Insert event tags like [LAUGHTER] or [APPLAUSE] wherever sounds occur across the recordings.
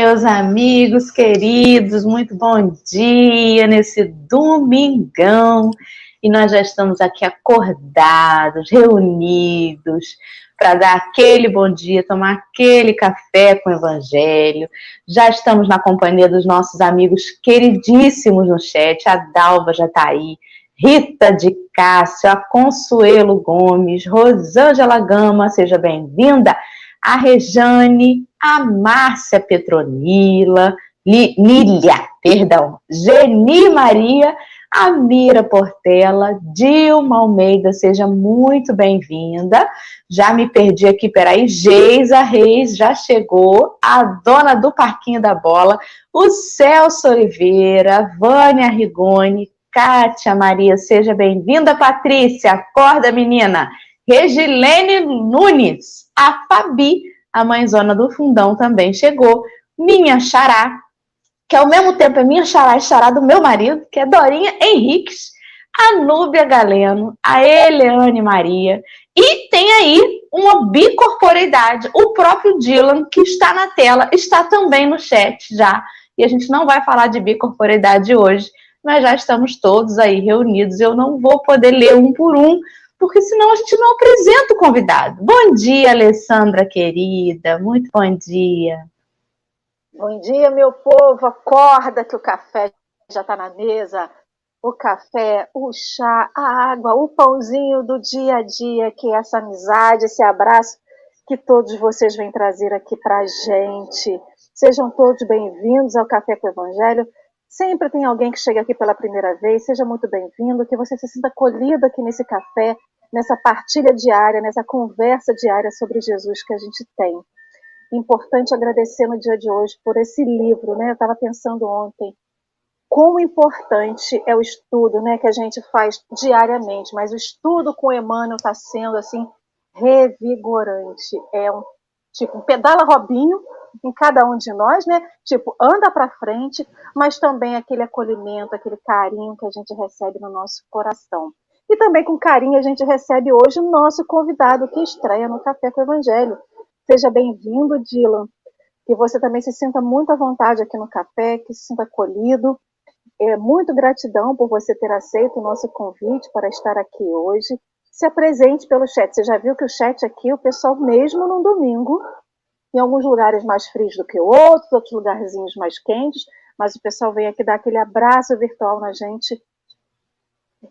meus amigos queridos, muito bom dia nesse domingão. E nós já estamos aqui acordados, reunidos, para dar aquele bom dia, tomar aquele café com o Evangelho. Já estamos na companhia dos nossos amigos queridíssimos no chat. A Dalva já está aí, Rita de Cássio, a Consuelo Gomes, Rosângela Gama, seja bem-vinda a Rejane, a Márcia Petronila, Lília, perdão, Geni Maria, a Mira Portela, Dilma Almeida, seja muito bem-vinda. Já me perdi aqui, peraí. Geisa Reis já chegou, a dona do Parquinho da Bola, o Celso Oliveira, Vânia Rigoni, Kátia Maria, seja bem-vinda. Patrícia, acorda, menina. Regilene Nunes, a Fabi, a mãezona do fundão, também chegou. Minha xará, que ao mesmo tempo é minha xará e xará do meu marido, que é Dorinha Henriques, a Núbia Galeno, a Eleane Maria, e tem aí uma bicorporeidade, o próprio Dylan, que está na tela, está também no chat já, e a gente não vai falar de bicorporeidade hoje, mas já estamos todos aí reunidos, eu não vou poder ler um por um, porque senão a gente não apresenta o convidado. Bom dia, Alessandra querida, muito bom dia. Bom dia, meu povo, acorda que o café já está na mesa. O café, o chá, a água, o pãozinho do dia a dia, que é essa amizade, esse abraço que todos vocês vêm trazer aqui para gente. Sejam todos bem-vindos ao Café com o Evangelho. Sempre tem alguém que chega aqui pela primeira vez, seja muito bem-vindo, que você se sinta acolhido aqui nesse café, nessa partilha diária, nessa conversa diária sobre Jesus que a gente tem. Importante agradecer no dia de hoje por esse livro, né? Eu estava pensando ontem como importante é o estudo, né, que a gente faz diariamente, mas o estudo com Emmanuel está sendo assim revigorante. É um tipo um pedala Robinho em cada um de nós, né? Tipo, anda para frente, mas também aquele acolhimento, aquele carinho que a gente recebe no nosso coração. E também com carinho a gente recebe hoje o nosso convidado que estreia no Café com o Evangelho. Seja bem-vindo, Dylan. Que você também se sinta muito à vontade aqui no café, que se sinta acolhido. É, muito gratidão por você ter aceito o nosso convite para estar aqui hoje. Se apresente pelo chat. Você já viu que o chat aqui, o pessoal, mesmo no domingo, em alguns lugares mais frios do que outros, outros lugarzinhos mais quentes, mas o pessoal vem aqui dar aquele abraço virtual na gente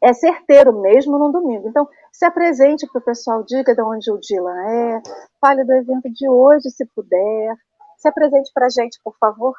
é certeiro mesmo no domingo. Então, se apresente para o pessoal, diga de onde o Dylan é, fale do evento de hoje, se puder. Se apresente para a gente, por favor.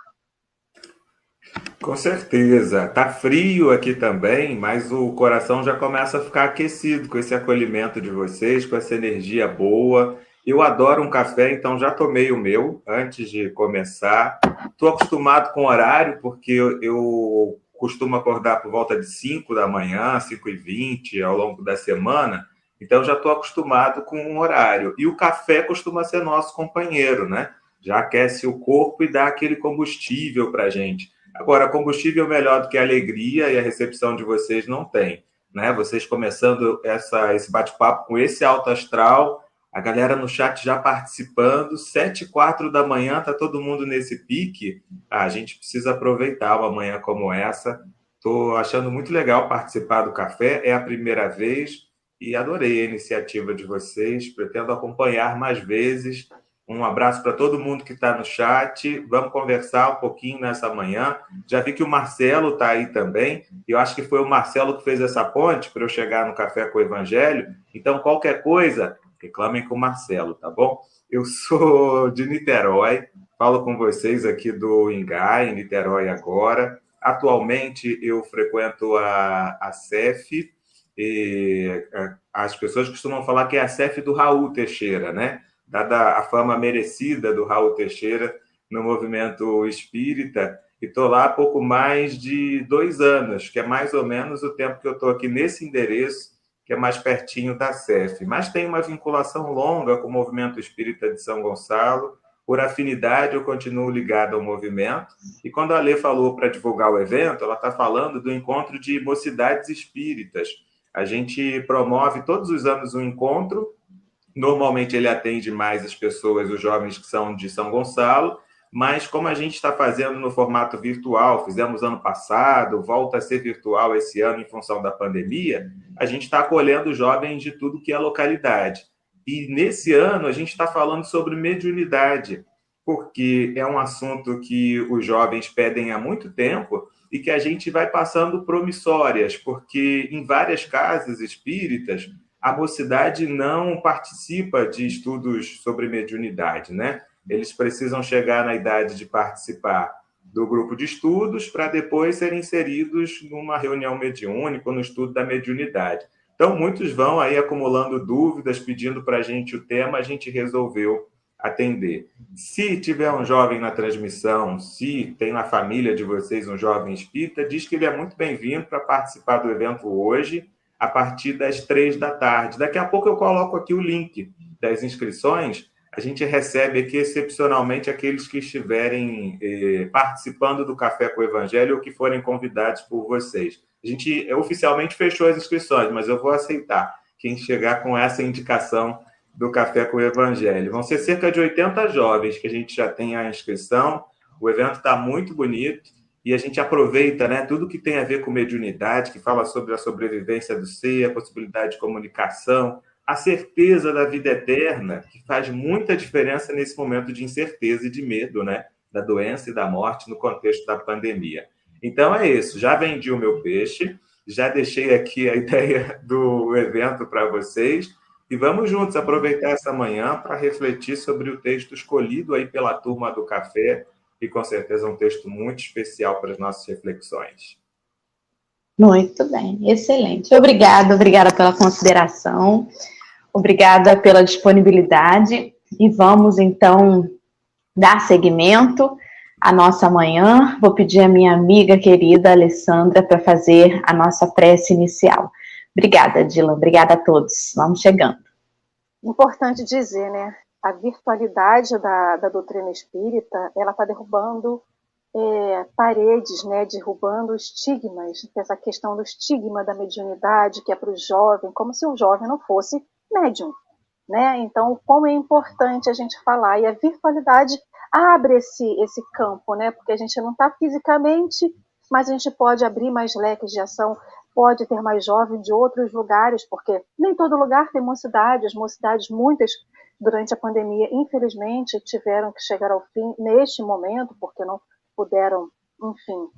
Com certeza. Tá frio aqui também, mas o coração já começa a ficar aquecido com esse acolhimento de vocês, com essa energia boa. Eu adoro um café, então já tomei o meu antes de começar. Estou acostumado com o horário, porque eu, costumo acordar por volta de 5 da manhã, 5 e 20 ao longo da semana, então já estou acostumado com um horário. E o café costuma ser nosso companheiro, né? Já aquece o corpo e dá aquele combustível para a gente. Agora, combustível melhor do que a alegria e a recepção de vocês não tem. Né? Vocês começando essa, esse bate-papo com esse alto astral, a galera no chat já participando, sete e quatro da manhã, tá todo mundo nesse pique. Ah, a gente precisa aproveitar uma manhã como essa. Estou achando muito legal participar do café, é a primeira vez e adorei a iniciativa de vocês. Pretendo acompanhar mais vezes. Um abraço para todo mundo que está no chat. Vamos conversar um pouquinho nessa manhã. Já vi que o Marcelo está aí também. Eu acho que foi o Marcelo que fez essa ponte para eu chegar no Café com o Evangelho. Então, qualquer coisa, reclamem com o Marcelo, tá bom? Eu sou [LAUGHS] de Niterói, falo com vocês aqui do Ingá, em Niterói agora. Atualmente eu frequento a, a CEF, e é, as pessoas costumam falar que é a CEF do Raul Teixeira, né? Dada a fama merecida do Raul Teixeira no movimento espírita, e estou lá há pouco mais de dois anos, que é mais ou menos o tempo que eu estou aqui nesse endereço que é mais pertinho da CEF, mas tem uma vinculação longa com o movimento espírita de São Gonçalo. Por afinidade, eu continuo ligado ao movimento. E quando a Lê falou para divulgar o evento, ela está falando do encontro de mocidades espíritas. A gente promove todos os anos um encontro. Normalmente ele atende mais as pessoas, os jovens que são de São Gonçalo, mas como a gente está fazendo no formato virtual, fizemos ano passado, volta a ser virtual esse ano em função da pandemia, a gente está acolhendo jovens de tudo que é localidade. E nesse ano a gente está falando sobre mediunidade, porque é um assunto que os jovens pedem há muito tempo e que a gente vai passando promissórias, porque em várias casas espíritas a mocidade não participa de estudos sobre mediunidade, né? Eles precisam chegar na idade de participar do grupo de estudos para depois serem inseridos numa reunião mediúnica, no estudo da mediunidade. Então, muitos vão aí acumulando dúvidas, pedindo para a gente o tema, a gente resolveu atender. Se tiver um jovem na transmissão, se tem na família de vocês um jovem espírita, diz que ele é muito bem-vindo para participar do evento hoje, a partir das três da tarde. Daqui a pouco eu coloco aqui o link das inscrições. A gente recebe aqui excepcionalmente aqueles que estiverem eh, participando do Café com o Evangelho ou que forem convidados por vocês. A gente oficialmente fechou as inscrições, mas eu vou aceitar quem chegar com essa indicação do Café com o Evangelho. Vão ser cerca de 80 jovens que a gente já tem a inscrição. O evento está muito bonito e a gente aproveita né, tudo que tem a ver com mediunidade, que fala sobre a sobrevivência do ser, a possibilidade de comunicação, a certeza da vida eterna, que faz muita diferença nesse momento de incerteza e de medo, né? Da doença e da morte no contexto da pandemia. Então é isso, já vendi o meu peixe, já deixei aqui a [LAUGHS] ideia do evento para vocês e vamos juntos aproveitar essa manhã para refletir sobre o texto escolhido aí pela turma do café e com certeza um texto muito especial para as nossas reflexões. Muito bem, excelente. Obrigada, obrigada pela consideração, obrigada pela disponibilidade e vamos então dar seguimento a nossa manhã. Vou pedir a minha amiga querida Alessandra para fazer a nossa prece inicial. Obrigada, Dylan. Obrigada a todos. Vamos chegando. Importante dizer, né? A virtualidade da, da doutrina espírita, ela está derrubando é, paredes, né? Derrubando estigmas. Essa questão do estigma da mediunidade, que é para o jovem, como se o jovem não fosse médium. Né? Então, como é importante a gente falar. E a virtualidade abre esse, esse campo, né? Porque a gente não está fisicamente, mas a gente pode abrir mais leques de ação, pode ter mais jovens de outros lugares, porque nem todo lugar tem mocidade, as mocidades, muitas durante a pandemia, infelizmente, tiveram que chegar ao fim neste momento, porque não puderam, enfim,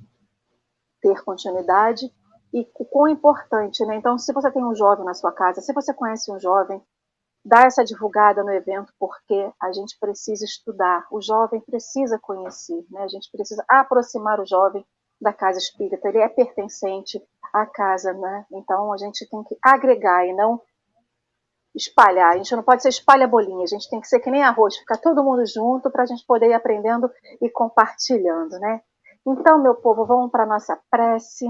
ter continuidade. E o quão importante, né? Então, se você tem um jovem na sua casa, se você conhece um jovem, dar essa divulgada no evento, porque a gente precisa estudar, o jovem precisa conhecer, né? a gente precisa aproximar o jovem da casa espírita, ele é pertencente à casa, né? então a gente tem que agregar e não espalhar, a gente não pode ser espalha-bolinha, a gente tem que ser que nem arroz, ficar todo mundo junto para a gente poder ir aprendendo e compartilhando, né? Então, meu povo, vamos para a nossa prece,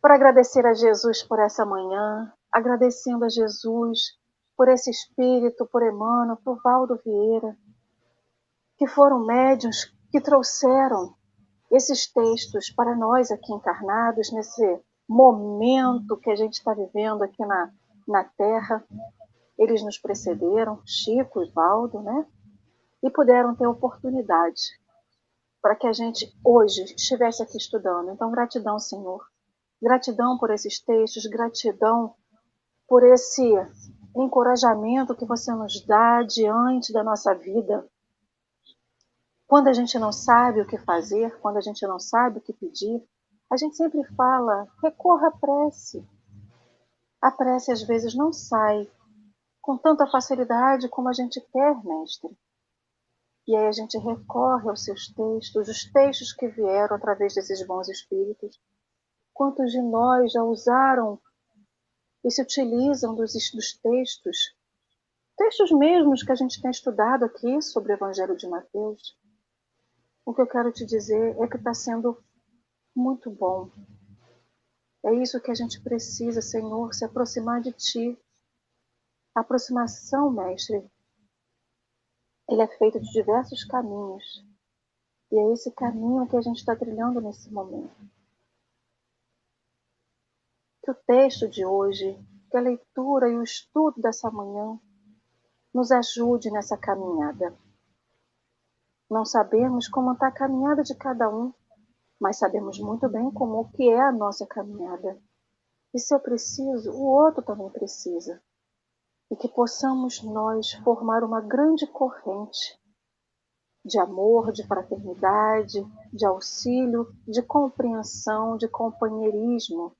para agradecer a Jesus por essa manhã, agradecendo a Jesus por esse espírito, por Emmanuel, por Valdo Vieira, que foram médiuns que trouxeram esses textos para nós aqui encarnados, nesse momento que a gente está vivendo aqui na, na Terra. Eles nos precederam, Chico e Valdo, né? E puderam ter oportunidade para que a gente hoje estivesse aqui estudando. Então, gratidão, Senhor. Gratidão por esses textos, gratidão por esse encorajamento que você nos dá diante da nossa vida. Quando a gente não sabe o que fazer, quando a gente não sabe o que pedir, a gente sempre fala: recorra à prece. A prece às vezes não sai com tanta facilidade como a gente quer, mestre. E aí a gente recorre aos seus textos, os textos que vieram através desses bons espíritos. Quantos de nós já usaram e se utilizam dos, dos textos, textos mesmos que a gente tem estudado aqui sobre o Evangelho de Mateus. O que eu quero te dizer é que está sendo muito bom. É isso que a gente precisa, Senhor, se aproximar de Ti. A aproximação, Mestre, ele é feito de diversos caminhos. E é esse caminho que a gente está trilhando nesse momento que o texto de hoje, que a leitura e o estudo dessa manhã nos ajude nessa caminhada. Não sabemos como está a caminhada de cada um, mas sabemos muito bem como que é a nossa caminhada. E se eu preciso, o outro também precisa. E que possamos nós formar uma grande corrente de amor, de fraternidade, de auxílio, de compreensão, de companheirismo.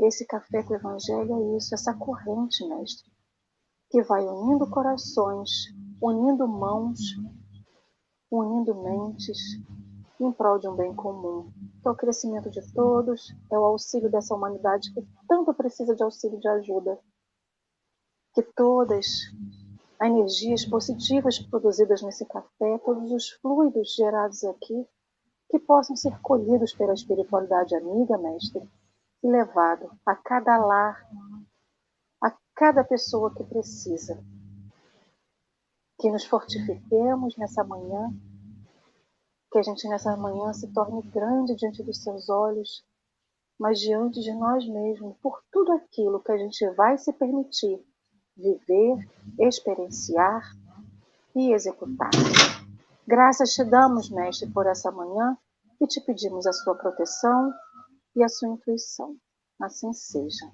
Esse café com o Evangelho é isso, essa corrente, mestre, que vai unindo corações, unindo mãos, unindo mentes, em prol de um bem comum, que é o crescimento de todos, é o auxílio dessa humanidade que tanto precisa de auxílio de ajuda. Que todas as energias positivas produzidas nesse café, todos os fluidos gerados aqui, que possam ser colhidos pela espiritualidade amiga, mestre, e levado a cada lar, a cada pessoa que precisa. Que nos fortifiquemos nessa manhã que a gente nessa manhã se torne grande diante dos seus olhos, mas diante de nós mesmos, por tudo aquilo que a gente vai se permitir viver, experienciar e executar. Graças te damos, Mestre, por essa manhã e te pedimos a sua proteção e a sua intuição. Assim seja.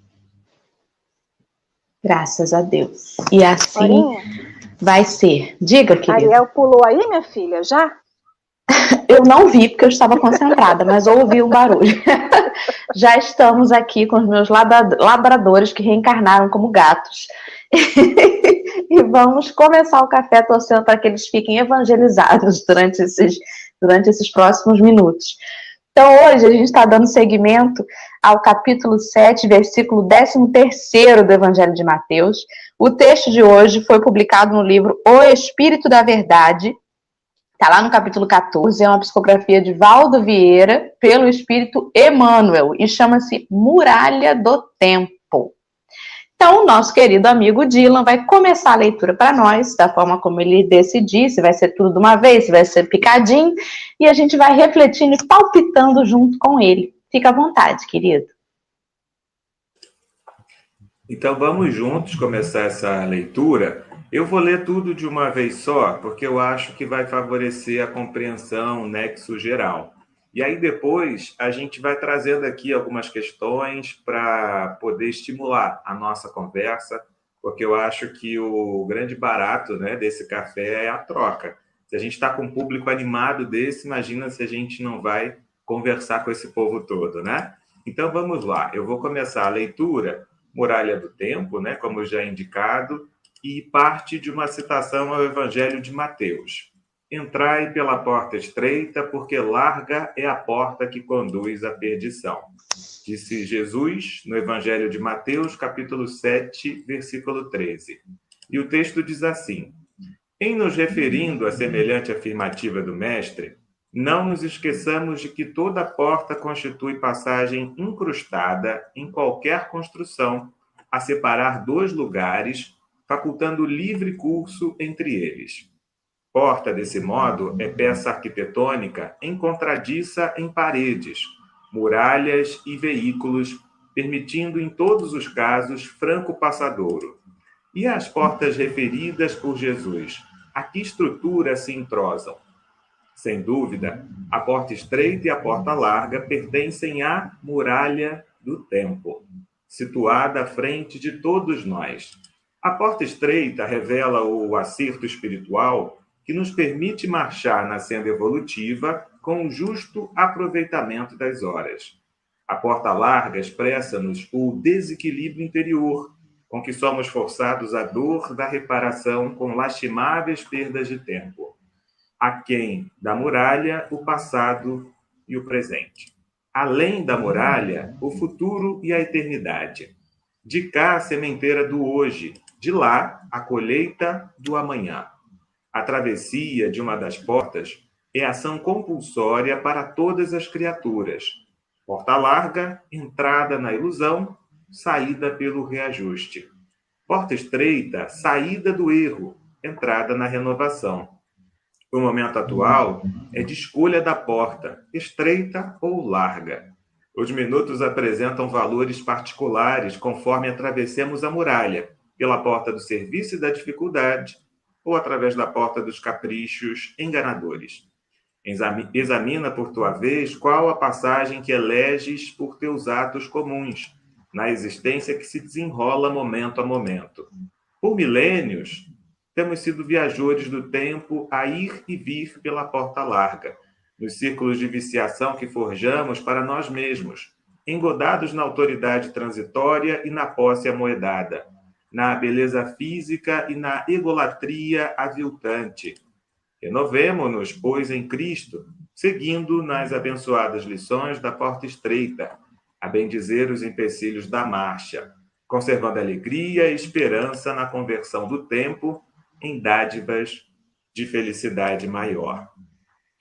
Graças a Deus. E assim vai ser. Diga, querida. Ariel pulou aí, minha filha, já? [LAUGHS] Eu não vi porque eu estava concentrada, mas ouvi um barulho. [LAUGHS] Já estamos aqui com os meus labradores que reencarnaram como gatos. [LAUGHS] e vamos começar o café torcendo para que eles fiquem evangelizados durante esses, durante esses próximos minutos. Então, hoje a gente está dando seguimento ao capítulo 7, versículo 13 do Evangelho de Mateus. O texto de hoje foi publicado no livro O Espírito da Verdade, Está lá no capítulo 14, é uma psicografia de Valdo Vieira, pelo espírito Emmanuel, e chama-se Muralha do Tempo. Então, o nosso querido amigo Dylan vai começar a leitura para nós, da forma como ele decidir, se vai ser tudo de uma vez, se vai ser picadinho, e a gente vai refletindo e palpitando junto com ele. Fica à vontade, querido. Então, vamos juntos começar essa leitura eu vou ler tudo de uma vez só, porque eu acho que vai favorecer a compreensão, o nexo geral. E aí depois a gente vai trazendo aqui algumas questões para poder estimular a nossa conversa, porque eu acho que o grande barato né, desse café é a troca. Se a gente está com um público animado desse, imagina se a gente não vai conversar com esse povo todo, né? Então vamos lá. Eu vou começar a leitura, Muralha do Tempo, né, como já indicado, e parte de uma citação ao Evangelho de Mateus. Entrai pela porta estreita, porque larga é a porta que conduz à perdição. Disse Jesus no Evangelho de Mateus, capítulo 7, versículo 13. E o texto diz assim: Em nos referindo à semelhante afirmativa do Mestre, não nos esqueçamos de que toda porta constitui passagem incrustada em qualquer construção a separar dois lugares facultando livre curso entre eles. Porta, desse modo, é peça arquitetônica encontradiça em paredes, muralhas e veículos, permitindo em todos os casos franco passadouro. E as portas referidas por Jesus, a que estrutura se entrosam? Sem dúvida, a porta estreita e a porta larga pertencem à muralha do tempo, situada à frente de todos nós a porta estreita revela o acerto espiritual que nos permite marchar na senda evolutiva com o justo aproveitamento das horas. A porta larga expressa-nos o desequilíbrio interior, com que somos forçados à dor da reparação com lastimáveis perdas de tempo. Aquém da muralha, o passado e o presente. Além da muralha, o futuro e a eternidade. De cá, a sementeira do hoje, de lá, a colheita do amanhã. A travessia de uma das portas é ação compulsória para todas as criaturas. Porta larga, entrada na ilusão, saída pelo reajuste. Porta estreita, saída do erro, entrada na renovação. O momento atual é de escolha da porta, estreita ou larga. Os minutos apresentam valores particulares conforme atravessemos a muralha, pela porta do serviço e da dificuldade, ou através da porta dos caprichos enganadores. Examina, por tua vez, qual a passagem que eleges por teus atos comuns, na existência que se desenrola momento a momento. Por milênios, temos sido viajores do tempo a ir e vir pela porta larga, nos círculos de viciação que forjamos para nós mesmos, engodados na autoridade transitória e na posse amoedada, na beleza física e na egolatria aviltante. Renovemo-nos, pois, em Cristo, seguindo nas abençoadas lições da porta estreita, a bendizer os empecilhos da marcha, conservando alegria e esperança na conversão do tempo em dádivas de felicidade maior.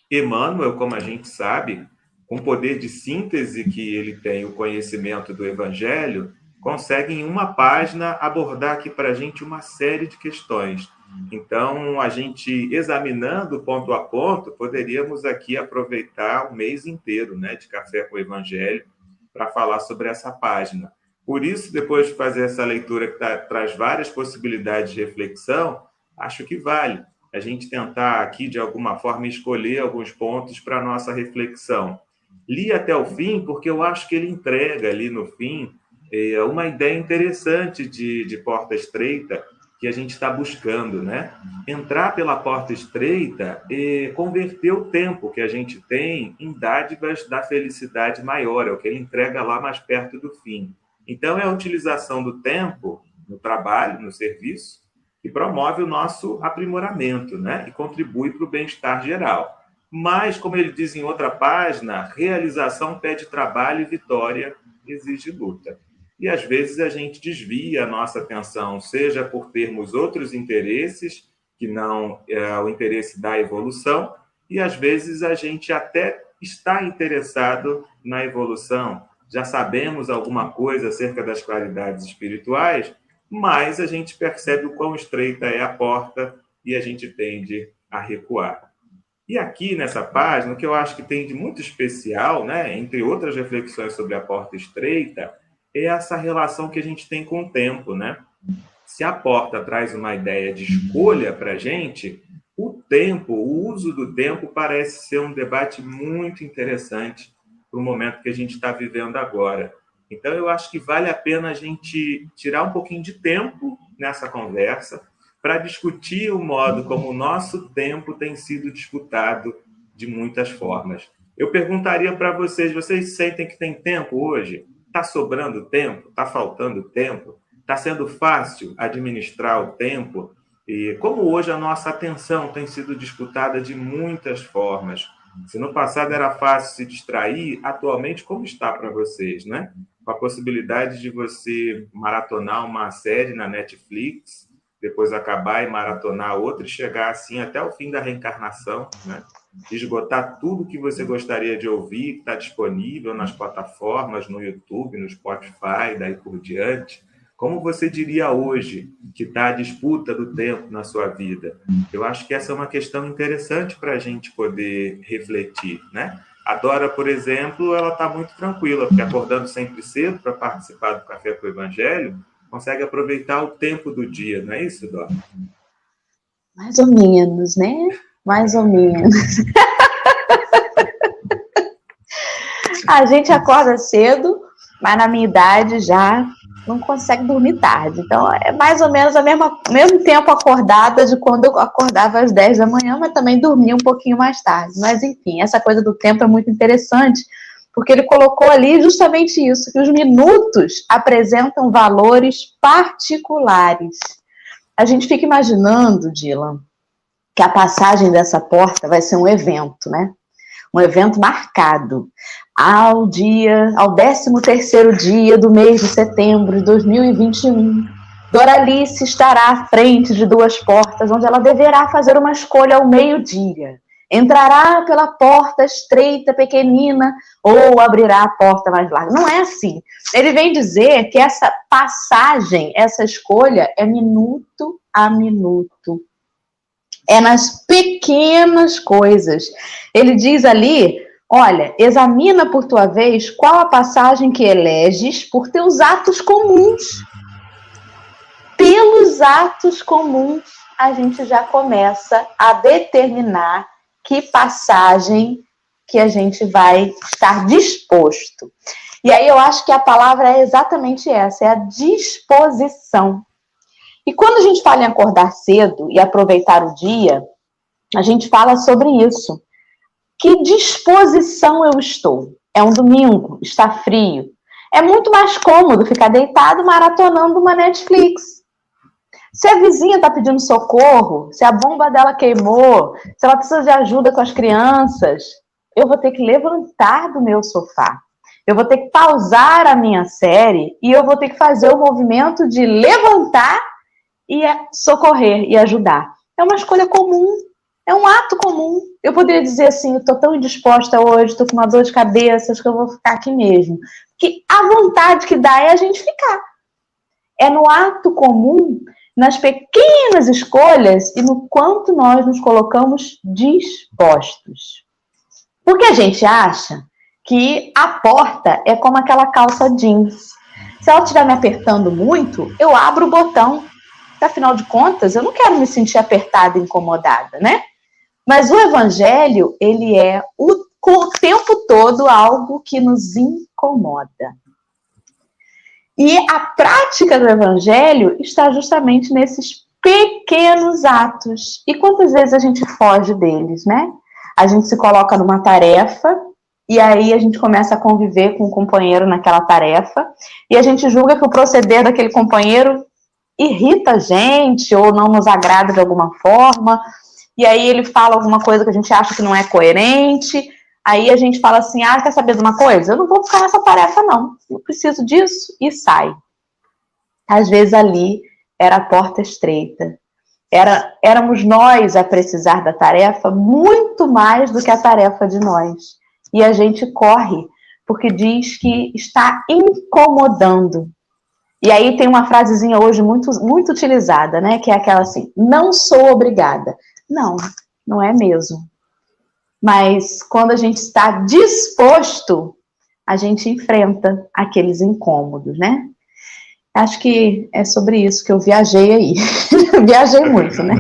Emmanuel, como a gente sabe, com o poder de síntese que ele tem, o conhecimento do Evangelho, consegue em uma página abordar aqui para a gente uma série de questões. Então, a gente examinando ponto a ponto, poderíamos aqui aproveitar o mês inteiro né, de Café com o Evangelho para falar sobre essa página. Por isso, depois de fazer essa leitura que tá, traz várias possibilidades de reflexão, acho que vale a gente tentar aqui, de alguma forma, escolher alguns pontos para a nossa reflexão. Li até o fim, porque eu acho que ele entrega ali no fim é, uma ideia interessante de, de porta estreita que a gente está buscando, né? Entrar pela porta estreita e converter o tempo que a gente tem em dádivas da felicidade maior, é o que ele entrega lá mais perto do fim. Então, é a utilização do tempo no trabalho, no serviço, que promove o nosso aprimoramento, né? E contribui para o bem-estar geral. Mas, como ele diz em outra página, realização pede trabalho e vitória exige luta. E às vezes a gente desvia a nossa atenção, seja por termos outros interesses, que não é o interesse da evolução, e às vezes a gente até está interessado na evolução, já sabemos alguma coisa acerca das qualidades espirituais, mas a gente percebe o quão estreita é a porta e a gente tende a recuar. E aqui nessa página, o que eu acho que tem de muito especial, né, entre outras reflexões sobre a porta estreita, é essa relação que a gente tem com o tempo, né? Se a porta traz uma ideia de escolha para a gente, o tempo, o uso do tempo parece ser um debate muito interessante para o momento que a gente está vivendo agora. Então, eu acho que vale a pena a gente tirar um pouquinho de tempo nessa conversa para discutir o modo como o nosso tempo tem sido disputado de muitas formas. Eu perguntaria para vocês: vocês sentem que tem tempo hoje? Está sobrando tempo? Está faltando tempo? Está sendo fácil administrar o tempo? E como hoje a nossa atenção tem sido disputada de muitas formas. Se no passado era fácil se distrair, atualmente como está para vocês, né? com a possibilidade de você maratonar uma série na Netflix, depois acabar e maratonar outra e chegar assim até o fim da reencarnação, né? esgotar tudo que você gostaria de ouvir, que está disponível nas plataformas, no YouTube, no Spotify, daí por diante. Como você diria hoje que está a disputa do tempo na sua vida? Eu acho que essa é uma questão interessante para a gente poder refletir, né? A Dora, por exemplo, ela está muito tranquila, porque acordando sempre cedo para participar do Café com o Evangelho, consegue aproveitar o tempo do dia, não é isso, Dora? Mais ou menos, né? Mais ou menos. a gente acorda cedo, mas na minha idade já não consegue dormir tarde. Então, é mais ou menos o mesmo, mesmo tempo acordada de quando eu acordava às 10 da manhã, mas também dormia um pouquinho mais tarde. Mas, enfim, essa coisa do tempo é muito interessante, porque ele colocou ali justamente isso, que os minutos apresentam valores particulares. A gente fica imaginando, Dylan, que a passagem dessa porta vai ser um evento, né? Um evento marcado ao dia, ao 13 terceiro dia do mês de setembro de 2021, Doralice estará à frente de duas portas, onde ela deverá fazer uma escolha ao meio-dia. Entrará pela porta estreita, pequenina, ou abrirá a porta mais larga. Não é assim. Ele vem dizer que essa passagem, essa escolha, é minuto a minuto. É nas pequenas coisas. Ele diz ali Olha, examina por tua vez qual a passagem que eleges por teus atos comuns. Pelos atos comuns a gente já começa a determinar que passagem que a gente vai estar disposto. E aí eu acho que a palavra é exatamente essa, é a disposição. E quando a gente fala em acordar cedo e aproveitar o dia, a gente fala sobre isso. Que disposição eu estou? É um domingo, está frio. É muito mais cômodo ficar deitado maratonando uma Netflix. Se a vizinha está pedindo socorro, se a bomba dela queimou, se ela precisa de ajuda com as crianças, eu vou ter que levantar do meu sofá. Eu vou ter que pausar a minha série e eu vou ter que fazer o movimento de levantar e socorrer e ajudar. É uma escolha comum, é um ato comum. Eu poderia dizer assim: estou tão indisposta hoje, estou com uma dor de cabeça, acho que eu vou ficar aqui mesmo. Que a vontade que dá é a gente ficar. É no ato comum nas pequenas escolhas e no quanto nós nos colocamos dispostos. Porque a gente acha que a porta é como aquela calça jeans. Se ela estiver me apertando muito, eu abro o botão. Afinal de contas, eu não quero me sentir apertada, incomodada, né? Mas o evangelho, ele é o, o tempo todo algo que nos incomoda. E a prática do evangelho está justamente nesses pequenos atos. E quantas vezes a gente foge deles, né? A gente se coloca numa tarefa e aí a gente começa a conviver com o companheiro naquela tarefa e a gente julga que o proceder daquele companheiro irrita a gente ou não nos agrada de alguma forma. E aí ele fala alguma coisa que a gente acha que não é coerente Aí a gente fala assim: ah, quer saber de uma coisa? Eu não vou ficar nessa tarefa, não. Eu preciso disso e sai. Às vezes ali era a porta estreita. Era, éramos nós a precisar da tarefa muito mais do que a tarefa de nós. E a gente corre, porque diz que está incomodando. E aí tem uma frasezinha hoje muito, muito utilizada, né? Que é aquela assim: não sou obrigada. Não, não é mesmo. Mas quando a gente está disposto, a gente enfrenta aqueles incômodos, né? Acho que é sobre isso que eu viajei aí. [LAUGHS] viajei muito, né?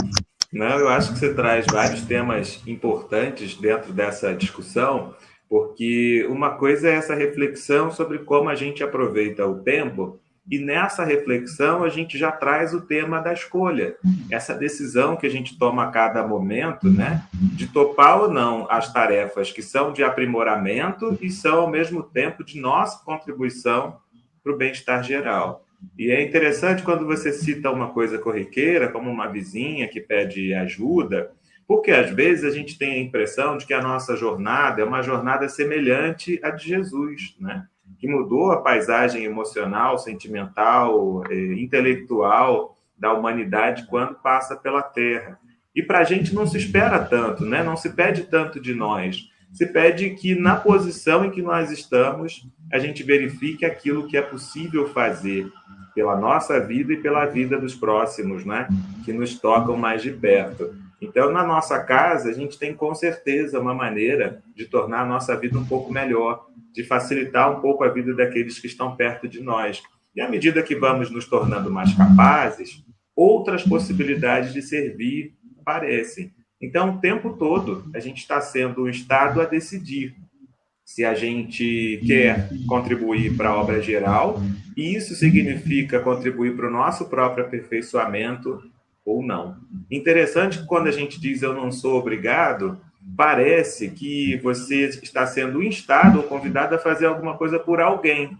[LAUGHS] Não, eu acho que você traz vários temas importantes dentro dessa discussão, porque uma coisa é essa reflexão sobre como a gente aproveita o tempo e nessa reflexão a gente já traz o tema da escolha, essa decisão que a gente toma a cada momento, né, de topar ou não as tarefas que são de aprimoramento e são ao mesmo tempo de nossa contribuição para o bem-estar geral. E é interessante quando você cita uma coisa corriqueira, como uma vizinha que pede ajuda, porque às vezes a gente tem a impressão de que a nossa jornada é uma jornada semelhante à de Jesus, né? Que mudou a paisagem emocional, sentimental, eh, intelectual da humanidade quando passa pela Terra. E para a gente não se espera tanto, né? não se pede tanto de nós. Se pede que, na posição em que nós estamos, a gente verifique aquilo que é possível fazer pela nossa vida e pela vida dos próximos, né? que nos tocam mais de perto. Então, na nossa casa, a gente tem com certeza uma maneira de tornar a nossa vida um pouco melhor, de facilitar um pouco a vida daqueles que estão perto de nós. E à medida que vamos nos tornando mais capazes, outras possibilidades de servir aparecem. Então, o tempo todo, a gente está sendo o Estado a decidir se a gente quer contribuir para a obra geral, e isso significa contribuir para o nosso próprio aperfeiçoamento, ou não. Interessante que quando a gente diz eu não sou obrigado, parece que você está sendo instado ou convidado a fazer alguma coisa por alguém.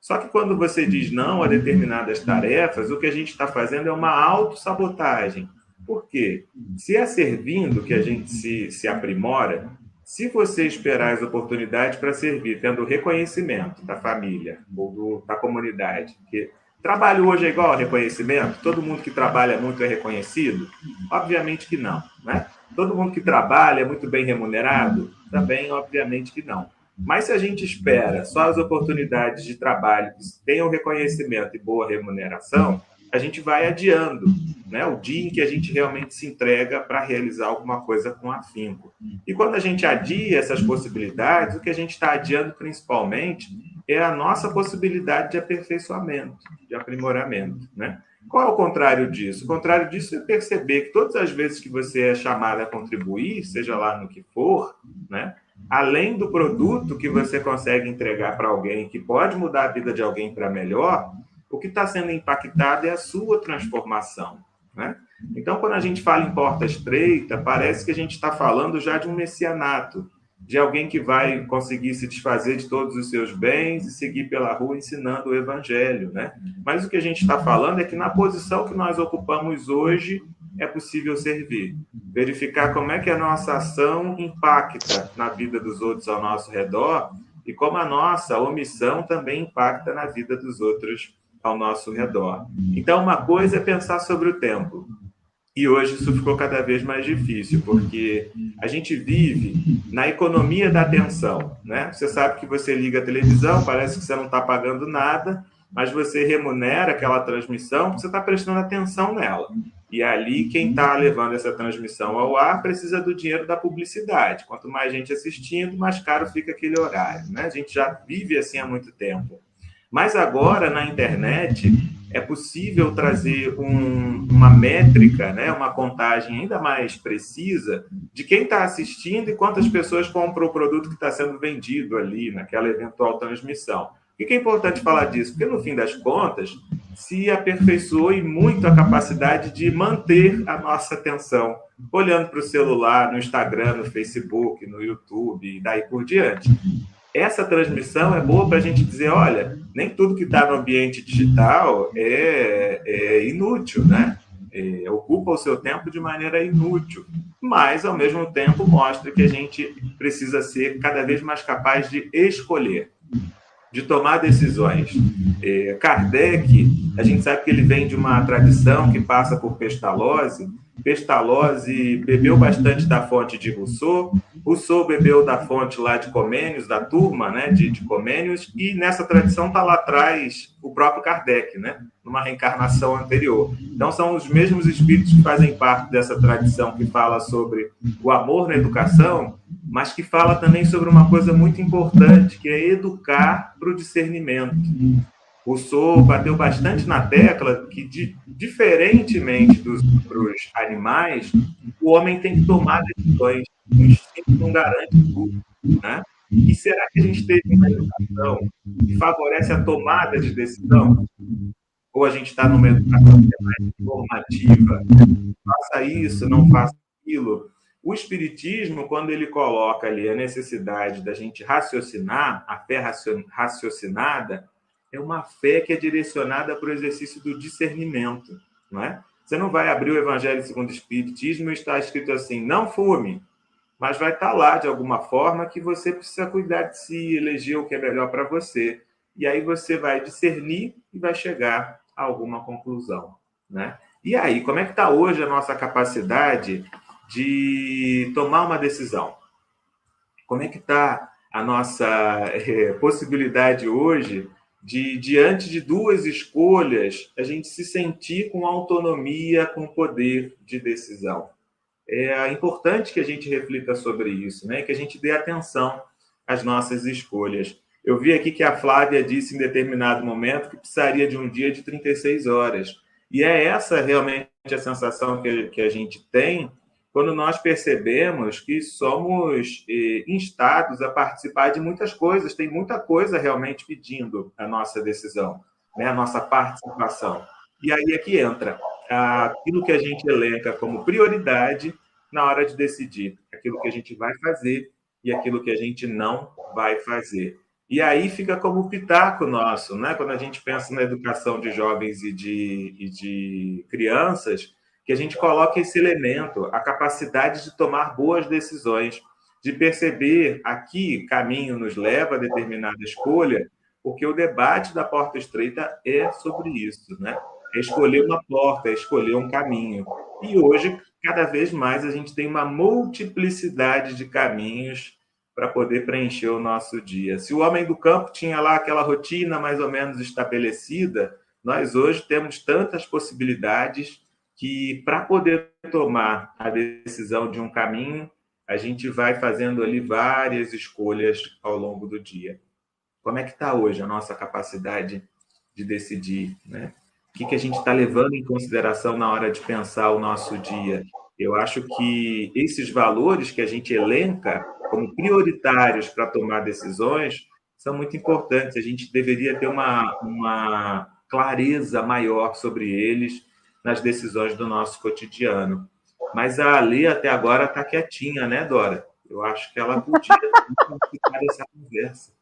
Só que quando você diz não a determinadas tarefas, o que a gente está fazendo é uma autossabotagem. Por quê? Se é servindo que a gente se, se aprimora, se você esperar as oportunidades para servir, tendo reconhecimento da família ou do, da comunidade, que Trabalho hoje é igual a reconhecimento? Todo mundo que trabalha muito é reconhecido? Obviamente que não, né? Todo mundo que trabalha é muito bem remunerado? Também, obviamente que não. Mas se a gente espera só as oportunidades de trabalho que tenham reconhecimento e boa remuneração, a gente vai adiando né, o dia em que a gente realmente se entrega para realizar alguma coisa com afinco. E quando a gente adia essas possibilidades, o que a gente está adiando principalmente é a nossa possibilidade de aperfeiçoamento, de aprimoramento, né? Qual é o contrário disso? O contrário disso é perceber que todas as vezes que você é chamado a contribuir, seja lá no que for, né? Além do produto que você consegue entregar para alguém, que pode mudar a vida de alguém para melhor, o que está sendo impactado é a sua transformação, né? Então, quando a gente fala em porta estreita, parece que a gente está falando já de um messianato, de alguém que vai conseguir se desfazer de todos os seus bens e seguir pela rua ensinando o evangelho, né? Mas o que a gente está falando é que na posição que nós ocupamos hoje é possível servir, verificar como é que a nossa ação impacta na vida dos outros ao nosso redor e como a nossa omissão também impacta na vida dos outros ao nosso redor. Então, uma coisa é pensar sobre o tempo, e hoje isso ficou cada vez mais difícil, porque a gente vive na economia da atenção. Né? Você sabe que você liga a televisão, parece que você não está pagando nada, mas você remunera aquela transmissão, você está prestando atenção nela. E ali, quem está levando essa transmissão ao ar precisa do dinheiro da publicidade. Quanto mais gente assistindo, mais caro fica aquele horário. Né? A gente já vive assim há muito tempo. Mas agora, na internet, é possível trazer um, uma métrica, né, uma contagem ainda mais precisa de quem está assistindo e quantas pessoas compram o produto que está sendo vendido ali naquela eventual transmissão. Por que é importante falar disso? Porque, no fim das contas, se aperfeiçoou e muito a capacidade de manter a nossa atenção, olhando para o celular, no Instagram, no Facebook, no YouTube e daí por diante essa transmissão é boa para a gente dizer, olha, nem tudo que está no ambiente digital é, é inútil, né? É, ocupa o seu tempo de maneira inútil, mas ao mesmo tempo mostra que a gente precisa ser cada vez mais capaz de escolher, de tomar decisões. É, Kardec, a gente sabe que ele vem de uma tradição que passa por Pestalozzi, Pestalozzi bebeu bastante da fonte de Rousseau, Rousseau bebeu da fonte lá de Comênios, da turma né, de, de Comênios, e nessa tradição está lá atrás o próprio Kardec, né, numa reencarnação anterior. Então, são os mesmos espíritos que fazem parte dessa tradição que fala sobre o amor na educação, mas que fala também sobre uma coisa muito importante, que é educar para o discernimento. Rousseau bateu bastante na tecla que, de, diferentemente dos outros animais, o homem tem que tomar decisões. O instinto não garante tudo. Né? E será que a gente teve uma educação que favorece a tomada de decisão? Ou a gente está numa educação que é mais normativa? Faça isso, não faça aquilo. O Espiritismo, quando ele coloca ali a necessidade da gente raciocinar, a fé raciocinada, é uma fé que é direcionada para o exercício do discernimento, não é? Você não vai abrir o Evangelho segundo o Espiritismo e está escrito assim, não fume, mas vai estar lá de alguma forma que você precisa cuidar de si, eleger o que é melhor para você. E aí você vai discernir e vai chegar a alguma conclusão, né? E aí, como é que está hoje a nossa capacidade de tomar uma decisão? Como é que está a nossa é, possibilidade hoje de, diante de duas escolhas, a gente se sentir com autonomia, com poder de decisão. É importante que a gente reflita sobre isso, né? que a gente dê atenção às nossas escolhas. Eu vi aqui que a Flávia disse em determinado momento que precisaria de um dia de 36 horas. E é essa realmente a sensação que, que a gente tem quando nós percebemos que somos eh, instados a participar de muitas coisas, tem muita coisa realmente pedindo a nossa decisão, né, a nossa participação. E aí é que entra aquilo que a gente elenca como prioridade na hora de decidir, aquilo que a gente vai fazer e aquilo que a gente não vai fazer. E aí fica como pitaco nosso, né? Quando a gente pensa na educação de jovens e de, e de crianças, que a gente coloque esse elemento, a capacidade de tomar boas decisões, de perceber a que caminho nos leva a determinada escolha, porque o debate da porta estreita é sobre isso, né? É escolher uma porta, é escolher um caminho. E hoje, cada vez mais, a gente tem uma multiplicidade de caminhos para poder preencher o nosso dia. Se o homem do campo tinha lá aquela rotina mais ou menos estabelecida, nós hoje temos tantas possibilidades que para poder tomar a decisão de um caminho, a gente vai fazendo ali várias escolhas ao longo do dia. Como é que está hoje a nossa capacidade de decidir, né? O que, que a gente está levando em consideração na hora de pensar o nosso dia? Eu acho que esses valores que a gente elenca como prioritários para tomar decisões são muito importantes. A gente deveria ter uma, uma clareza maior sobre eles nas decisões do nosso cotidiano. Mas a Lê até agora está quietinha, né, Dora? Eu acho que ela podia dessa conversa.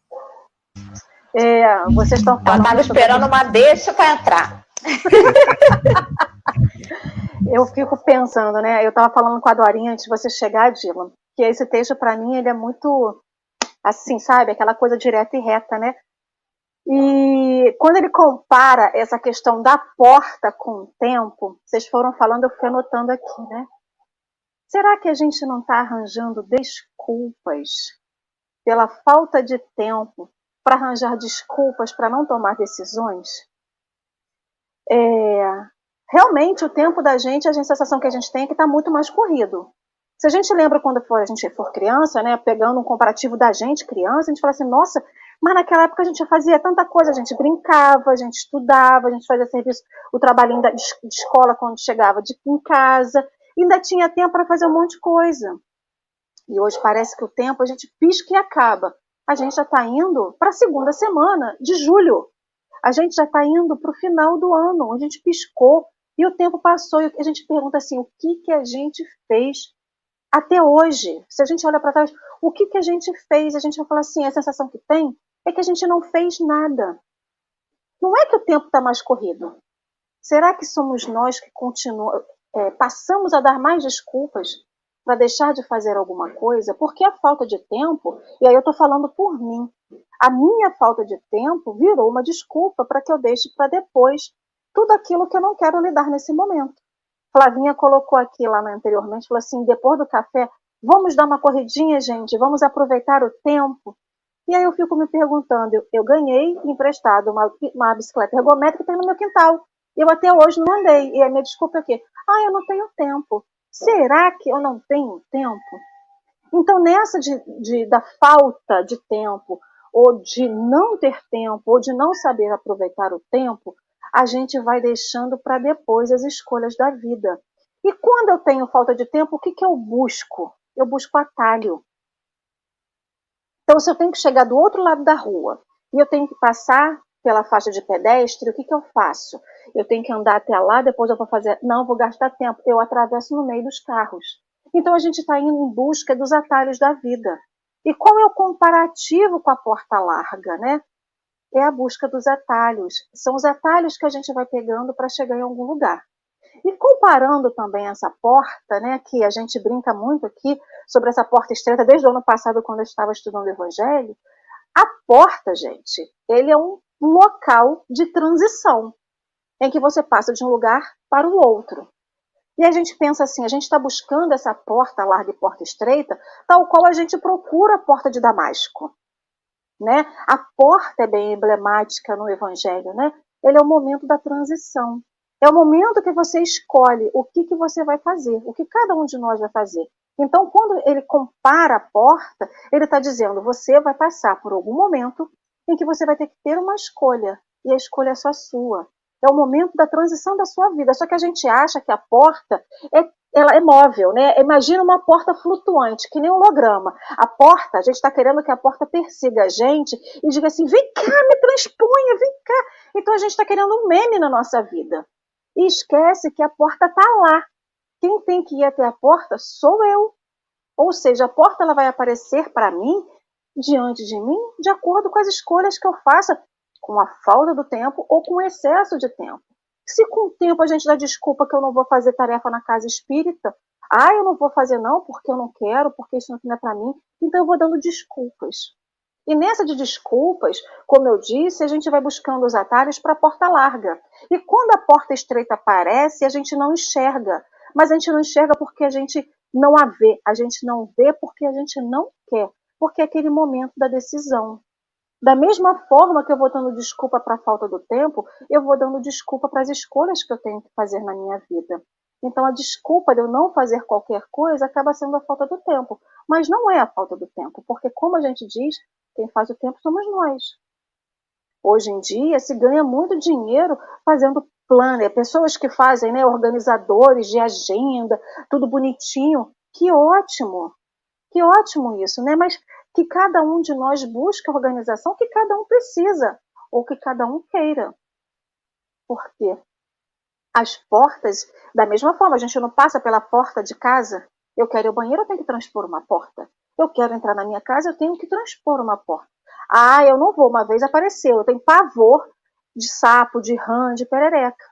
É, vocês estão falando. Ela estava esperando uma deixa para entrar. [LAUGHS] eu fico pensando, né? Eu estava falando com a Dorinha antes de você chegar, Dylan, que esse texto para mim ele é muito assim, sabe, aquela coisa direta e reta, né? E quando ele compara essa questão da porta com o tempo, vocês foram falando, eu fui anotando aqui, né? Será que a gente não está arranjando desculpas pela falta de tempo para arranjar desculpas para não tomar decisões? É, realmente, o tempo da gente, a sensação que a gente tem é que está muito mais corrido. Se a gente lembra quando for, a gente for criança, né, pegando um comparativo da gente criança, a gente fala assim, nossa, mas naquela época a gente fazia tanta coisa, a gente brincava, a gente estudava, a gente fazia serviço, o trabalhinho de escola quando chegava de, em casa, ainda tinha tempo para fazer um monte de coisa. E hoje parece que o tempo a gente pisca e acaba. A gente já está indo para a segunda semana de julho. A gente já está indo para o final do ano, a gente piscou e o tempo passou e a gente pergunta assim, o que que a gente fez até hoje, se a gente olha para trás, o que, que a gente fez? A gente vai falar assim, a sensação que tem é que a gente não fez nada. Não é que o tempo está mais corrido. Será que somos nós que continuamos, é, passamos a dar mais desculpas para deixar de fazer alguma coisa? Porque a falta de tempo, e aí eu estou falando por mim, a minha falta de tempo virou uma desculpa para que eu deixe para depois tudo aquilo que eu não quero lidar nesse momento. Flavinha colocou aqui lá anteriormente, falou assim, depois do café, vamos dar uma corridinha, gente, vamos aproveitar o tempo. E aí eu fico me perguntando, eu, eu ganhei emprestado uma, uma bicicleta ergométrica que tem no meu quintal. Eu até hoje não andei. E a minha desculpa é que, ah, eu não tenho tempo. Será que eu não tenho tempo? Então, nessa de, de, da falta de tempo, ou de não ter tempo, ou de não saber aproveitar o tempo, a gente vai deixando para depois as escolhas da vida. E quando eu tenho falta de tempo, o que, que eu busco? Eu busco atalho. Então, se eu tenho que chegar do outro lado da rua e eu tenho que passar pela faixa de pedestre, o que, que eu faço? Eu tenho que andar até lá, depois eu vou fazer. Não, vou gastar tempo. Eu atravesso no meio dos carros. Então, a gente está indo em busca dos atalhos da vida. E qual é o comparativo com a porta larga, né? é a busca dos atalhos. São os atalhos que a gente vai pegando para chegar em algum lugar. E comparando também essa porta, né, que a gente brinca muito aqui sobre essa porta estreita desde o ano passado quando eu estava estudando o Evangelho, a porta, gente, ele é um local de transição em que você passa de um lugar para o outro. E a gente pensa assim, a gente está buscando essa porta larga e porta estreita, tal qual a gente procura a porta de Damasco. Né? A porta é bem emblemática no Evangelho, né? Ele é o momento da transição. É o momento que você escolhe o que, que você vai fazer, o que cada um de nós vai fazer. Então, quando ele compara a porta, ele está dizendo: você vai passar por algum momento em que você vai ter que ter uma escolha, e a escolha é só sua. É o momento da transição da sua vida. Só que a gente acha que a porta é ela é móvel, né? Imagina uma porta flutuante, que nem um holograma. A porta, a gente está querendo que a porta persiga a gente e diga assim: vem cá, me transponha, vem cá. Então a gente está querendo um meme na nossa vida. E esquece que a porta está lá. Quem tem que ir até a porta sou eu. Ou seja, a porta ela vai aparecer para mim, diante de mim, de acordo com as escolhas que eu faça, com a falta do tempo ou com o excesso de tempo. Se com o tempo a gente dá desculpa que eu não vou fazer tarefa na casa espírita, ah, eu não vou fazer não porque eu não quero, porque isso não é para mim, então eu vou dando desculpas. E nessa de desculpas, como eu disse, a gente vai buscando os atalhos para a porta larga. E quando a porta estreita aparece, a gente não enxerga. Mas a gente não enxerga porque a gente não a vê. A gente não vê porque a gente não quer. Porque é aquele momento da decisão. Da mesma forma que eu vou dando desculpa para a falta do tempo, eu vou dando desculpa para as escolhas que eu tenho que fazer na minha vida. Então, a desculpa de eu não fazer qualquer coisa acaba sendo a falta do tempo. Mas não é a falta do tempo, porque, como a gente diz, quem faz o tempo somos nós. Hoje em dia se ganha muito dinheiro fazendo planner, pessoas que fazem, né, organizadores de agenda, tudo bonitinho. Que ótimo! Que ótimo isso, né? Mas que cada um de nós busque a organização que cada um precisa ou que cada um queira. Por quê? As portas, da mesma forma, a gente não passa pela porta de casa. Eu quero ir ao banheiro, eu tenho que transpor uma porta. Eu quero entrar na minha casa, eu tenho que transpor uma porta. Ah, eu não vou, uma vez apareceu, eu tenho pavor de sapo, de rã, de perereca.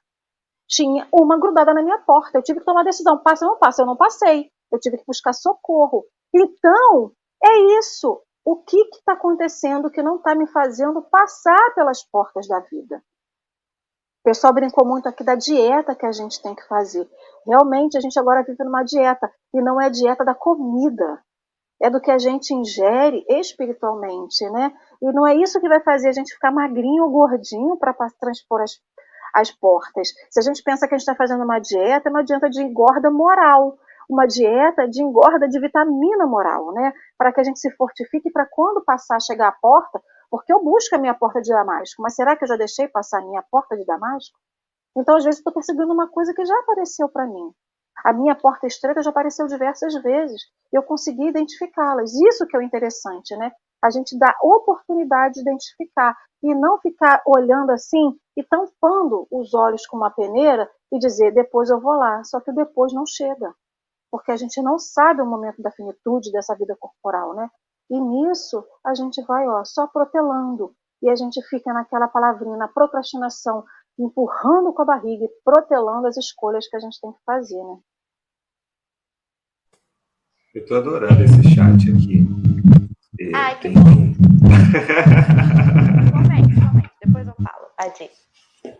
Tinha uma grudada na minha porta, eu tive que tomar decisão, passa ou não passa, eu não passei. Eu tive que buscar socorro. Então, é isso. O que está acontecendo que não está me fazendo passar pelas portas da vida? O pessoal brincou muito aqui da dieta que a gente tem que fazer. Realmente, a gente agora vive numa dieta, e não é dieta da comida. É do que a gente ingere espiritualmente, né? E não é isso que vai fazer a gente ficar magrinho ou gordinho para transpor as, as portas. Se a gente pensa que a gente está fazendo uma dieta, é uma dieta de engorda moral uma dieta de engorda de vitamina moral, né? Para que a gente se fortifique para quando passar chegar à porta, porque eu busco a minha porta de Damasco, mas será que eu já deixei passar a minha porta de Damasco? Então, às vezes, estou percebendo uma coisa que já apareceu para mim. A minha porta estreita já apareceu diversas vezes. E eu consegui identificá-las. Isso que é o interessante, né? A gente dá oportunidade de identificar e não ficar olhando assim e tampando os olhos com uma peneira e dizer depois eu vou lá. Só que depois não chega porque a gente não sabe o momento da finitude dessa vida corporal, né? E nisso a gente vai, ó, só protelando e a gente fica naquela palavrinha, na procrastinação, empurrando com a barriga e protelando as escolhas que a gente tem que fazer, né? Eu tô adorando esse chat aqui. Ai, que bom. [LAUGHS] [LAUGHS] comente, comente, depois eu falo. Adi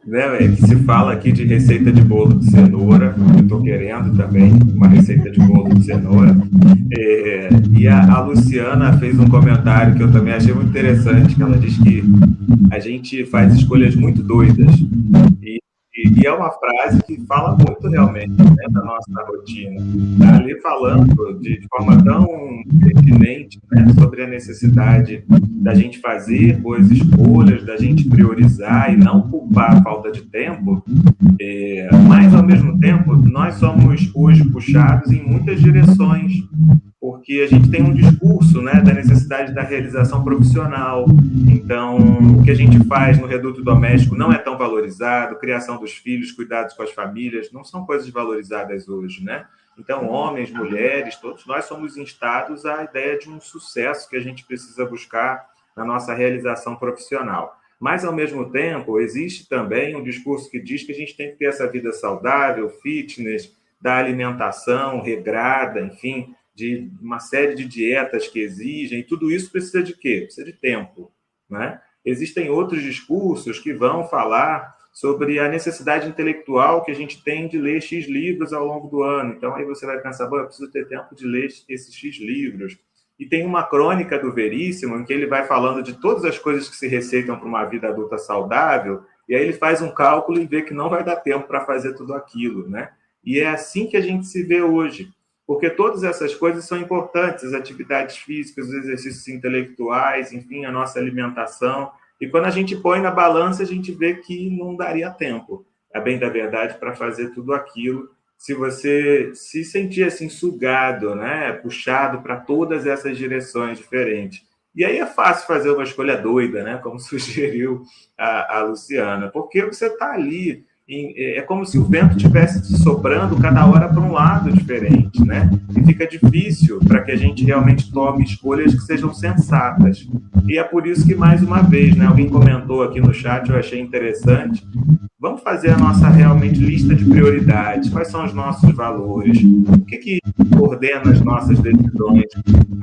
né, que se fala aqui de receita de bolo de cenoura, eu estou querendo também uma receita de bolo de cenoura. É, e a, a, Luciana fez um comentário que eu também achei muito interessante, que ela diz que a gente faz escolhas muito doidas. E e, é uma frase que fala muito realmente né, da nossa rotina. Está ali falando de, de, forma tão pertinente né, sobre a necessidade da gente fazer boas escolhas, da gente priorizar e não culpar a falta de tempo. É, mas, ao mesmo tempo, nós somos hoje puxados em muitas direções porque a gente tem um discurso né, da necessidade da realização profissional. Então, o que a gente faz no reduto doméstico não é tão valorizado, criação dos filhos, cuidados com as famílias, não são coisas valorizadas hoje, né? Então, homens, mulheres, todos nós somos instados à ideia de um sucesso que a gente precisa buscar na nossa realização profissional. Mas, ao mesmo tempo, existe também um discurso que diz que a gente tem que ter essa vida saudável, fitness, da alimentação regrada, enfim, de uma série de dietas que exigem, tudo isso precisa de quê? Precisa de tempo, né? Existem outros discursos que vão falar sobre a necessidade intelectual que a gente tem de ler X livros ao longo do ano. Então aí você vai pensar, eu preciso ter tempo de ler esses X livros. E tem uma crônica do Veríssimo em que ele vai falando de todas as coisas que se receitam para uma vida adulta saudável, e aí ele faz um cálculo e vê que não vai dar tempo para fazer tudo aquilo, né? E é assim que a gente se vê hoje porque todas essas coisas são importantes, as atividades físicas, os exercícios intelectuais, enfim, a nossa alimentação. E quando a gente põe na balança, a gente vê que não daria tempo, a bem da verdade, para fazer tudo aquilo. Se você se sentir assim sugado, né, puxado para todas essas direções diferentes. E aí é fácil fazer uma escolha doida, né, como [LAUGHS] sugeriu a, a Luciana, porque você está ali é, é como se o vento estivesse soprando cada hora para um lado diferente, né? E fica difícil para que a gente realmente tome escolhas que sejam sensatas. E é por isso que, mais uma vez, né, alguém comentou aqui no chat, eu achei interessante, vamos fazer a nossa realmente lista de prioridades, quais são os nossos valores, o que, que ordena as nossas decisões.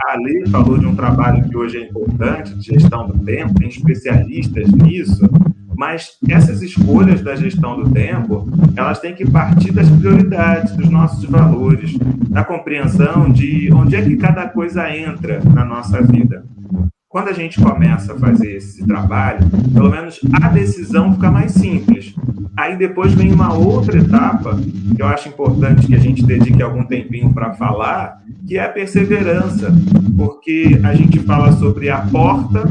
A Ali falou de um trabalho que hoje é importante, de gestão do tempo, tem especialistas nisso, mas essas escolhas da gestão do tempo, elas têm que partir das prioridades, dos nossos valores, da compreensão de onde é que cada coisa entra na nossa vida. Quando a gente começa a fazer esse trabalho, pelo menos a decisão fica mais simples. Aí depois vem uma outra etapa que eu acho importante que a gente dedique algum tempinho para falar, que é a perseverança, porque a gente fala sobre a porta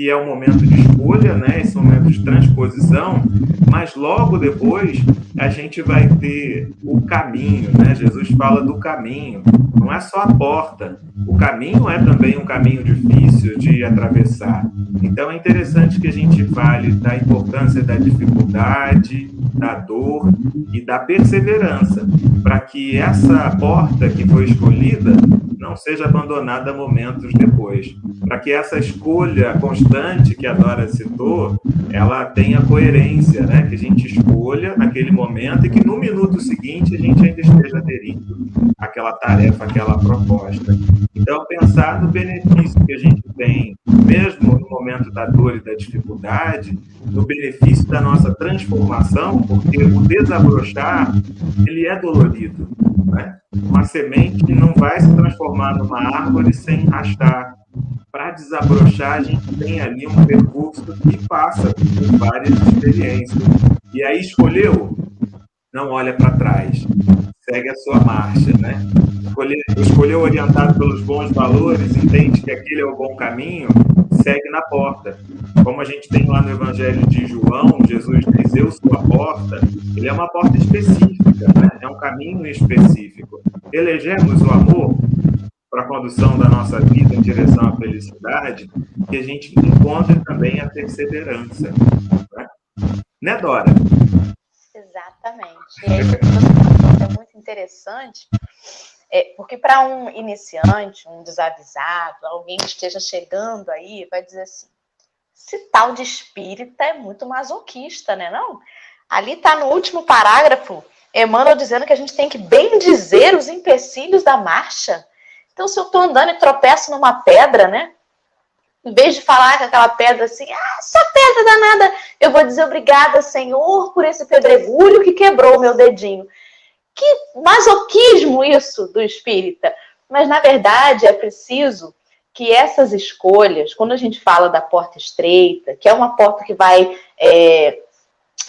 que é o momento de escolha, né? Esse momento de transposição, mas logo depois a gente vai ter o caminho, né? Jesus fala do caminho, não é só a porta. O caminho é também um caminho difícil de atravessar. Então é interessante que a gente fale da importância da dificuldade, da dor e da perseverança, para que essa porta que foi escolhida não seja abandonada momentos depois, para que essa escolha constante que a Dora citou, ela tenha coerência, né? Que a gente escolha naquele momento e que no minuto seguinte a gente ainda esteja aderindo àquela tarefa, àquela proposta. Então, pensar no benefício que a gente tem, mesmo no momento da dor e da dificuldade, no benefício da nossa transformação, porque o desabrochar, ele é dolorido, né? Uma semente não vai se transformar numa árvore sem rachar. Para desabrochar, a gente tem ali um percurso que passa por várias experiências. E aí escolheu, não olha para trás, segue a sua marcha, né? Escolheu orientado pelos bons valores, entende que aquele é o bom caminho, segue na porta. Como a gente tem lá no Evangelho de João, Jesus diz: Eu sou a porta. Ele é uma porta específica, né? é um caminho específico. Elegemos o amor para a condução da nossa vida em direção à felicidade, que a gente encontre também a perseverança. Né, né Dora? Exatamente. E aí, é muito interessante, é, porque para um iniciante, um desavisado, alguém que esteja chegando aí, vai dizer assim: esse tal de espírita é muito masoquista, né? Não? Ali está no último parágrafo, Emmanuel dizendo que a gente tem que bem dizer os empecilhos da marcha. Então, se eu estou andando e tropeço numa pedra, né? Em vez de falar com aquela pedra assim, ah, só pedra danada, eu vou dizer obrigada, Senhor, por esse pedregulho que quebrou o meu dedinho. Que masoquismo isso do espírita. Mas, na verdade, é preciso que essas escolhas, quando a gente fala da porta estreita, que é uma porta que vai é,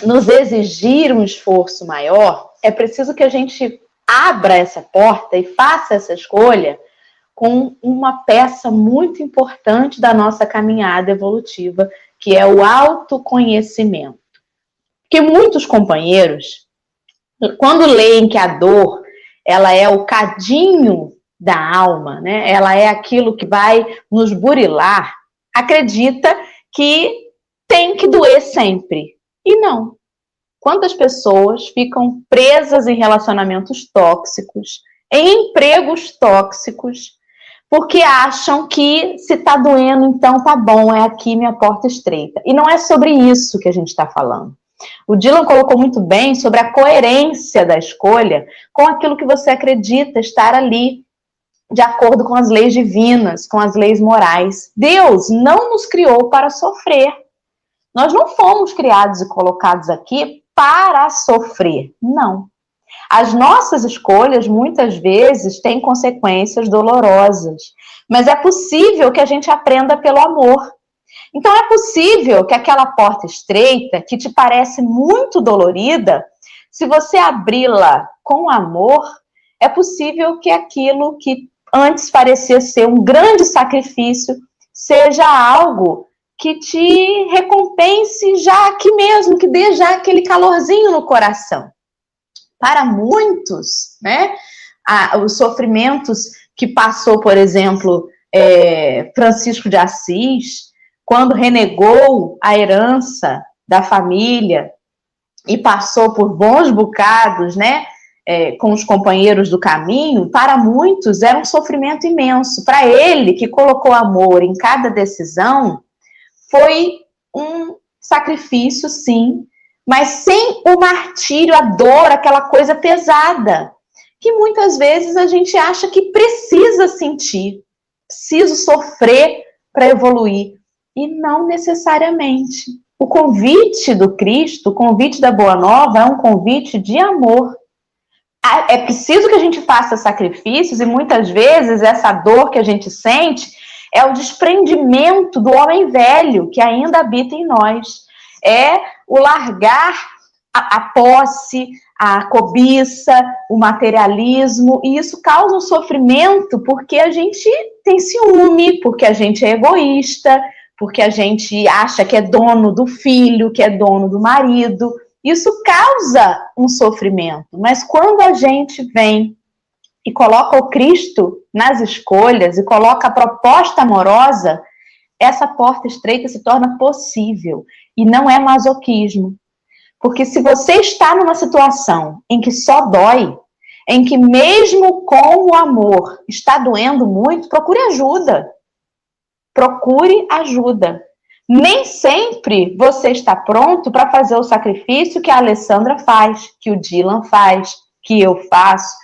nos exigir um esforço maior, é preciso que a gente abra essa porta e faça essa escolha com uma peça muito importante da nossa caminhada evolutiva, que é o autoconhecimento. Porque muitos companheiros, quando leem que a dor ela é o cadinho da alma, né? Ela é aquilo que vai nos burilar, acredita que tem que doer sempre. E não. Quantas pessoas ficam presas em relacionamentos tóxicos, em empregos tóxicos, porque acham que se tá doendo, então tá bom, é aqui minha porta estreita. E não é sobre isso que a gente está falando. O Dylan colocou muito bem sobre a coerência da escolha com aquilo que você acredita estar ali, de acordo com as leis divinas, com as leis morais. Deus não nos criou para sofrer. Nós não fomos criados e colocados aqui para sofrer. Não. As nossas escolhas muitas vezes têm consequências dolorosas, mas é possível que a gente aprenda pelo amor. Então é possível que aquela porta estreita, que te parece muito dolorida, se você abri-la com amor, é possível que aquilo que antes parecia ser um grande sacrifício seja algo que te recompense já aqui mesmo, que dê já aquele calorzinho no coração. Para muitos, né, a, os sofrimentos que passou, por exemplo, é, Francisco de Assis, quando renegou a herança da família e passou por bons bocados, né, é, com os companheiros do caminho, para muitos era um sofrimento imenso. Para ele, que colocou amor em cada decisão, foi um sacrifício, sim, mas sem o martírio, a dor, aquela coisa pesada, que muitas vezes a gente acha que precisa sentir, preciso sofrer para evoluir, e não necessariamente. O convite do Cristo, o convite da Boa Nova é um convite de amor. É preciso que a gente faça sacrifícios e muitas vezes essa dor que a gente sente é o desprendimento do homem velho que ainda habita em nós é o largar a, a posse, a cobiça, o materialismo, e isso causa um sofrimento porque a gente tem ciúme, porque a gente é egoísta, porque a gente acha que é dono do filho, que é dono do marido. Isso causa um sofrimento, mas quando a gente vem e coloca o Cristo nas escolhas e coloca a proposta amorosa, essa porta estreita se torna possível e não é masoquismo. Porque se você está numa situação em que só dói, em que mesmo com o amor está doendo muito, procure ajuda. Procure ajuda. Nem sempre você está pronto para fazer o sacrifício que a Alessandra faz, que o Dylan faz, que eu faço.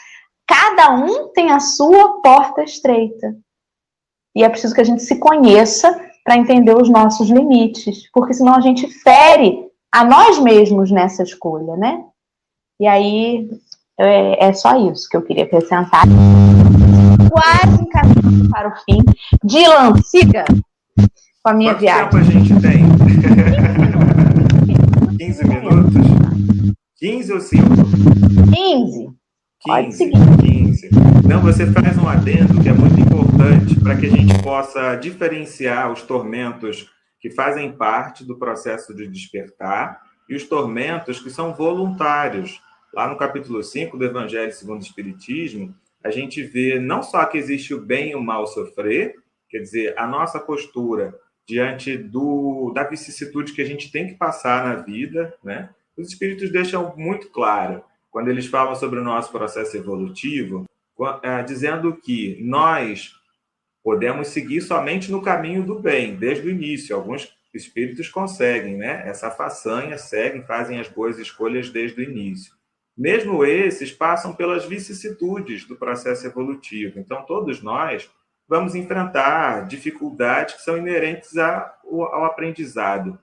Cada um tem a sua porta estreita. E é preciso que a gente se conheça para entender os nossos limites, porque senão a gente fere a nós mesmos nessa escolha, né? E aí é, é só isso que eu queria acrescentar. Quase encaminhando para o fim. Dylan, siga com a minha Quanto viagem. tempo a gente tem? [LAUGHS] 15 minutos? 15 ou 5? 15. Pode 15, seguir. 15. Não, você faz um adendo que é muito importante para que a gente possa diferenciar os tormentos que fazem parte do processo de despertar e os tormentos que são voluntários. Lá no capítulo 5 do Evangelho segundo o Espiritismo, a gente vê não só que existe o bem e o mal sofrer, quer dizer, a nossa postura diante do, da vicissitude que a gente tem que passar na vida, né? Os espíritos deixam muito claro quando eles falam sobre o nosso processo evolutivo, eh, dizendo que nós podemos seguir somente no caminho do bem, desde o início. Alguns espíritos conseguem, né? Essa façanha, seguem, fazem as boas escolhas desde o início. Mesmo esses passam pelas vicissitudes do processo evolutivo. Então, todos nós vamos enfrentar dificuldades que são inerentes ao aprendizado.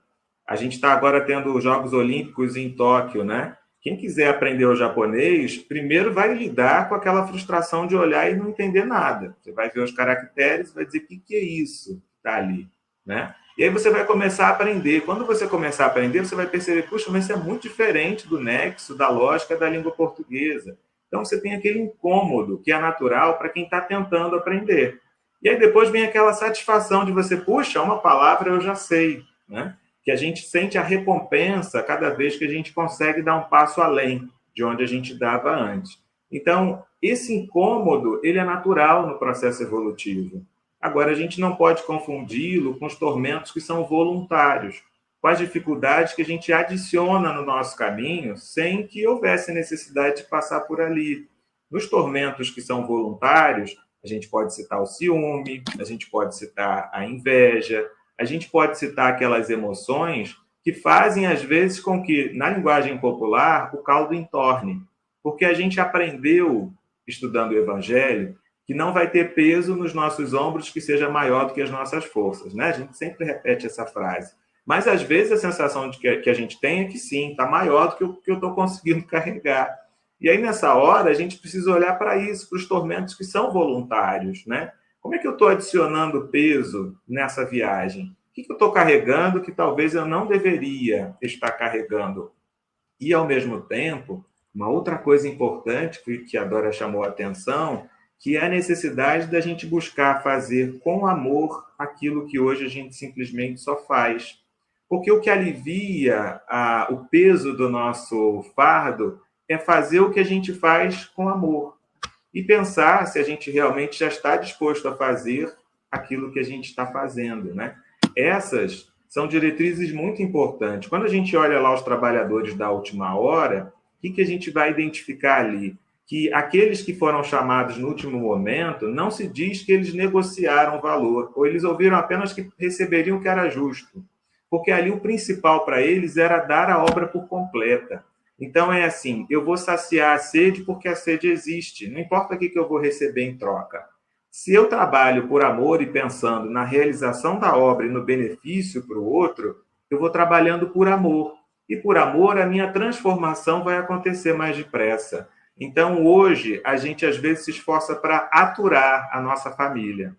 A gente está agora tendo os Jogos Olímpicos em Tóquio, né? Quem quiser aprender o japonês, primeiro vai lidar com aquela frustração de olhar e não entender nada. Você vai ver os caracteres, vai dizer o que, que é isso que está ali, né? E aí você vai começar a aprender. Quando você começar a aprender, você vai perceber, puxa, mas isso é muito diferente do nexo, da lógica da língua portuguesa. Então você tem aquele incômodo que é natural para quem está tentando aprender. E aí depois vem aquela satisfação de você, puxa, uma palavra eu já sei, né? que a gente sente a recompensa cada vez que a gente consegue dar um passo além de onde a gente dava antes. Então, esse incômodo, ele é natural no processo evolutivo. Agora, a gente não pode confundi-lo com os tormentos que são voluntários, com as dificuldades que a gente adiciona no nosso caminho sem que houvesse necessidade de passar por ali. Nos tormentos que são voluntários, a gente pode citar o ciúme, a gente pode citar a inveja, a gente pode citar aquelas emoções que fazem, às vezes, com que, na linguagem popular, o caldo entorne. Porque a gente aprendeu, estudando o Evangelho, que não vai ter peso nos nossos ombros que seja maior do que as nossas forças. Né? A gente sempre repete essa frase. Mas, às vezes, a sensação de que, a gente tem é que sim, está maior do que o que eu estou conseguindo [LAUGHS] carregar. E aí, nessa hora, a gente precisa olhar para isso, para os tormentos que são voluntários, né? Como é que eu estou adicionando peso nessa viagem? O que, eu estou carregando que talvez eu não deveria estar carregando? E, ao mesmo tempo, uma outra coisa importante que a Dora chamou a atenção, que é a necessidade da gente buscar fazer com amor aquilo que hoje a gente simplesmente só faz. Porque o que alivia a, o peso do nosso fardo é fazer o que a gente faz com amor e pensar se a gente realmente já está disposto a fazer aquilo que a gente está fazendo, né? Essas são diretrizes muito importantes. Quando a gente olha lá os trabalhadores da última hora, o que, que a gente vai identificar ali? Que aqueles que foram chamados no último momento, não se diz que eles negociaram valor, ou eles ouviram apenas que receberiam o que era justo. Porque ali o principal para eles era dar a obra por completa. Então é assim, eu vou saciar a sede porque a sede existe, não importa o que eu vou receber em troca. Se eu trabalho por amor e pensando na realização da obra e no benefício para o outro, eu vou trabalhando por amor. E por amor, a minha transformação vai acontecer mais depressa. Então, hoje, a gente às vezes se esforça para aturar a nossa família,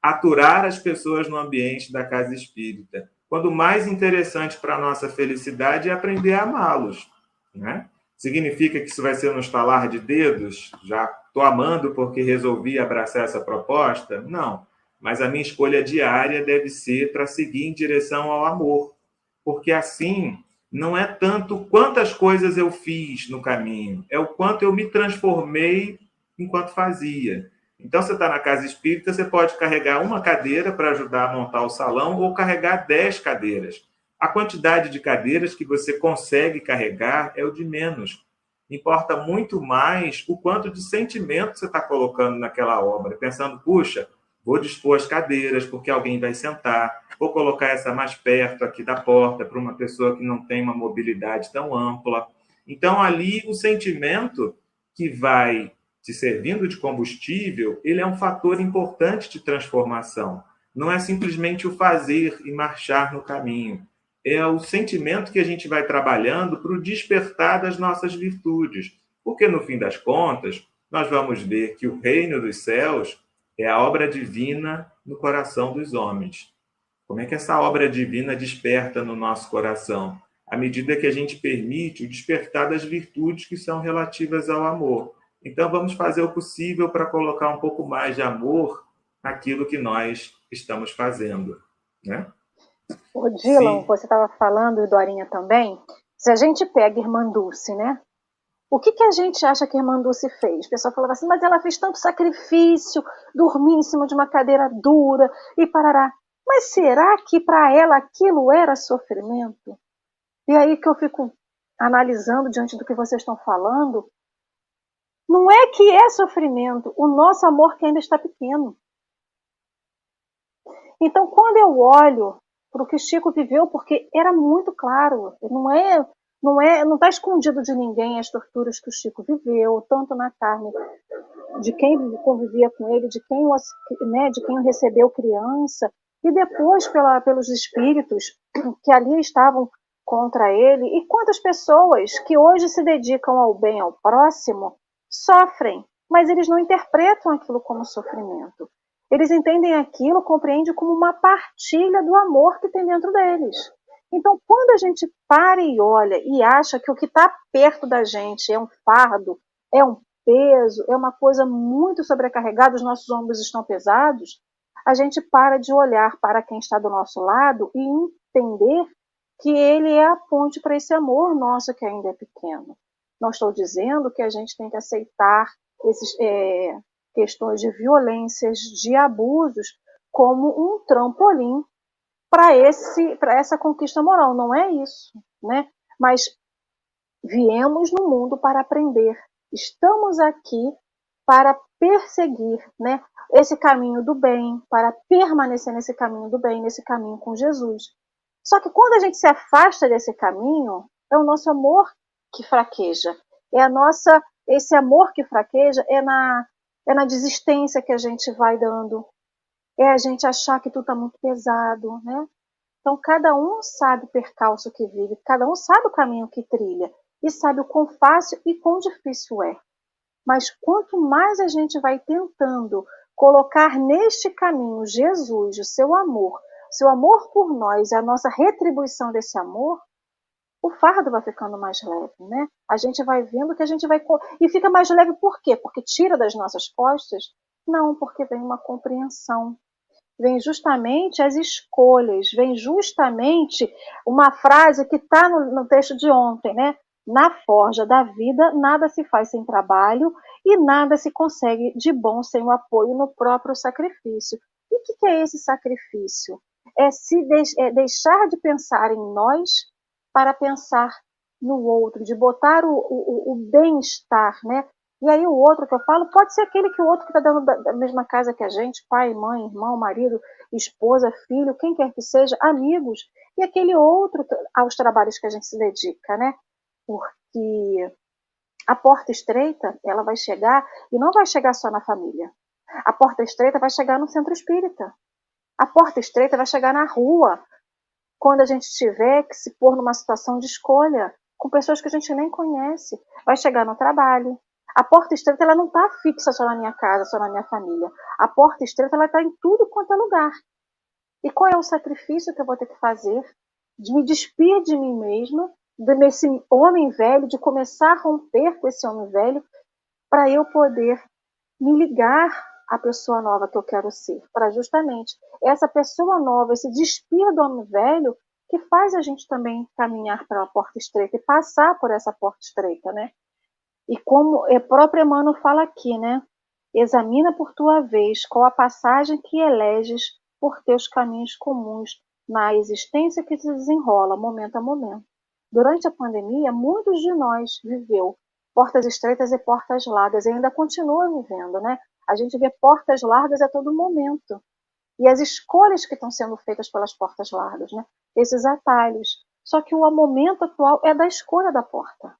aturar as pessoas no ambiente da casa espírita. Quando o mais interessante para a nossa felicidade é aprender a amá-los. Né? Significa que isso vai ser no estalar de dedos? Já estou amando porque resolvi abraçar essa proposta? Não. mas a minha escolha diária deve ser para seguir em direção ao amor, porque assim não é tanto quantas coisas eu fiz no caminho, é o quanto eu me transformei enquanto fazia. Então, você está na casa espírita, você pode carregar uma cadeira para ajudar a montar o salão ou carregar dez cadeiras. A quantidade de cadeiras que você consegue carregar é o de menos. Importa muito mais o quanto de sentimento você está colocando naquela obra, pensando, puxa, vou dispor as cadeiras porque alguém vai sentar, vou colocar essa mais perto aqui da porta para uma pessoa que não tem uma mobilidade tão ampla. Então, ali, o sentimento que vai te servindo de combustível, ele é um fator importante de transformação. Não é simplesmente o fazer e marchar no caminho. É o sentimento que a gente vai trabalhando para o despertar das nossas virtudes. Porque, no fim das contas, nós vamos ver que o reino dos céus é a obra divina no coração dos homens. Como é que essa obra divina desperta no nosso coração? À medida que a gente permite o despertar das virtudes que são relativas ao amor. Então, vamos fazer o possível para colocar um pouco mais de amor naquilo que nós estamos fazendo. Né? O Dylan, Sim. você estava falando, e Dorinha também, se a gente pega Irmã Dulce, né? O que, que a gente acha que a Irmã Dulce fez? O pessoal falava assim, mas ela fez tanto sacrifício, dormir em cima de uma cadeira dura e parará. Mas será que para ela aquilo era sofrimento? E aí que eu fico analisando diante do que vocês estão falando, não é que é sofrimento, o nosso amor que ainda está pequeno. Então, quando eu olho para o que Chico viveu, porque era muito claro, não é, não é, não está escondido de ninguém as torturas que o Chico viveu, tanto na carne de quem convivia com ele, de quem o, né, de quem o recebeu criança, e depois pela, pelos espíritos que ali estavam contra ele, e quantas pessoas que hoje se dedicam ao bem ao próximo sofrem, mas eles não interpretam aquilo como sofrimento. Eles entendem aquilo, compreendem como uma partilha do amor que tem dentro deles. Então, quando a gente para e olha e acha que o que está perto da gente é um fardo, é um peso, é uma coisa muito sobrecarregada, os nossos ombros estão pesados, a gente para de olhar para quem está do nosso lado e entender que ele é a ponte para esse amor nosso que ainda é pequeno. Não estou dizendo que a gente tem que aceitar essas é, questões de violências, de abusos, como um trampolim para esse para essa conquista moral. Não é isso, né? Mas viemos no mundo para aprender. Estamos aqui para perseguir, né? Esse caminho do bem, para permanecer nesse caminho do bem, nesse caminho com Jesus. Só que quando a gente se afasta desse caminho, é o nosso amor que fraqueja. É a nossa, esse amor que fraqueja é na, é na desistência que a gente vai dando. É a gente achar que tudo está muito pesado, né? Então cada um sabe o percalço que vive, cada um sabe o caminho que trilha e sabe o quão fácil e quão difícil é. Mas quanto mais a gente vai tentando colocar neste caminho Jesus, o seu amor, seu amor por nós, a nossa retribuição desse amor, o fardo vai ficando mais leve, né? A gente vai vendo que a gente vai. E fica mais leve por quê? Porque tira das nossas costas? Não, porque vem uma compreensão. Vem justamente as escolhas, vem justamente uma frase que está no, no texto de ontem, né? Na forja da vida, nada se faz sem trabalho e nada se consegue de bom sem o apoio no próprio sacrifício. E o que, que é esse sacrifício? É se de, é deixar de pensar em nós para pensar no outro, de botar o, o, o bem-estar, né? E aí o outro que eu falo pode ser aquele que o outro que está dando da, mesma casa que a gente, pai, mãe, irmão, marido, esposa, filho, quem quer que seja, amigos, e aquele outro aos trabalhos que a gente se dedica, né? Porque a porta estreita, ela vai chegar, e não vai chegar só na família. A porta estreita vai chegar no centro espírita. A porta estreita vai chegar na rua, quando a gente tiver que se pôr numa situação de escolha com pessoas que a gente nem conhece, vai chegar no trabalho. A porta estreita ela não está fixa só na minha casa, só na minha família. A porta estreita ela está em tudo quanto é lugar. E qual é o sacrifício que eu vou ter que fazer de me despir de mim mesma, desse homem velho, de começar a romper com esse homem velho, para eu poder me ligar a pessoa nova que eu quero ser? Para justamente essa pessoa nova, esse despir do homem velho, que faz a gente também caminhar pela porta estreita e passar por essa porta estreita, né? E como o próprio Emmanuel fala aqui, né? Examina por tua vez qual a passagem que eleges por teus caminhos comuns na existência que se desenrola momento a momento. Durante a pandemia, muitos de nós viveu portas estreitas e portas largas e ainda continua vivendo, né? A gente vê portas largas a todo momento. E as escolhas que estão sendo feitas pelas portas largas, né? Esses atalhos. Só que o momento atual é da escolha da porta.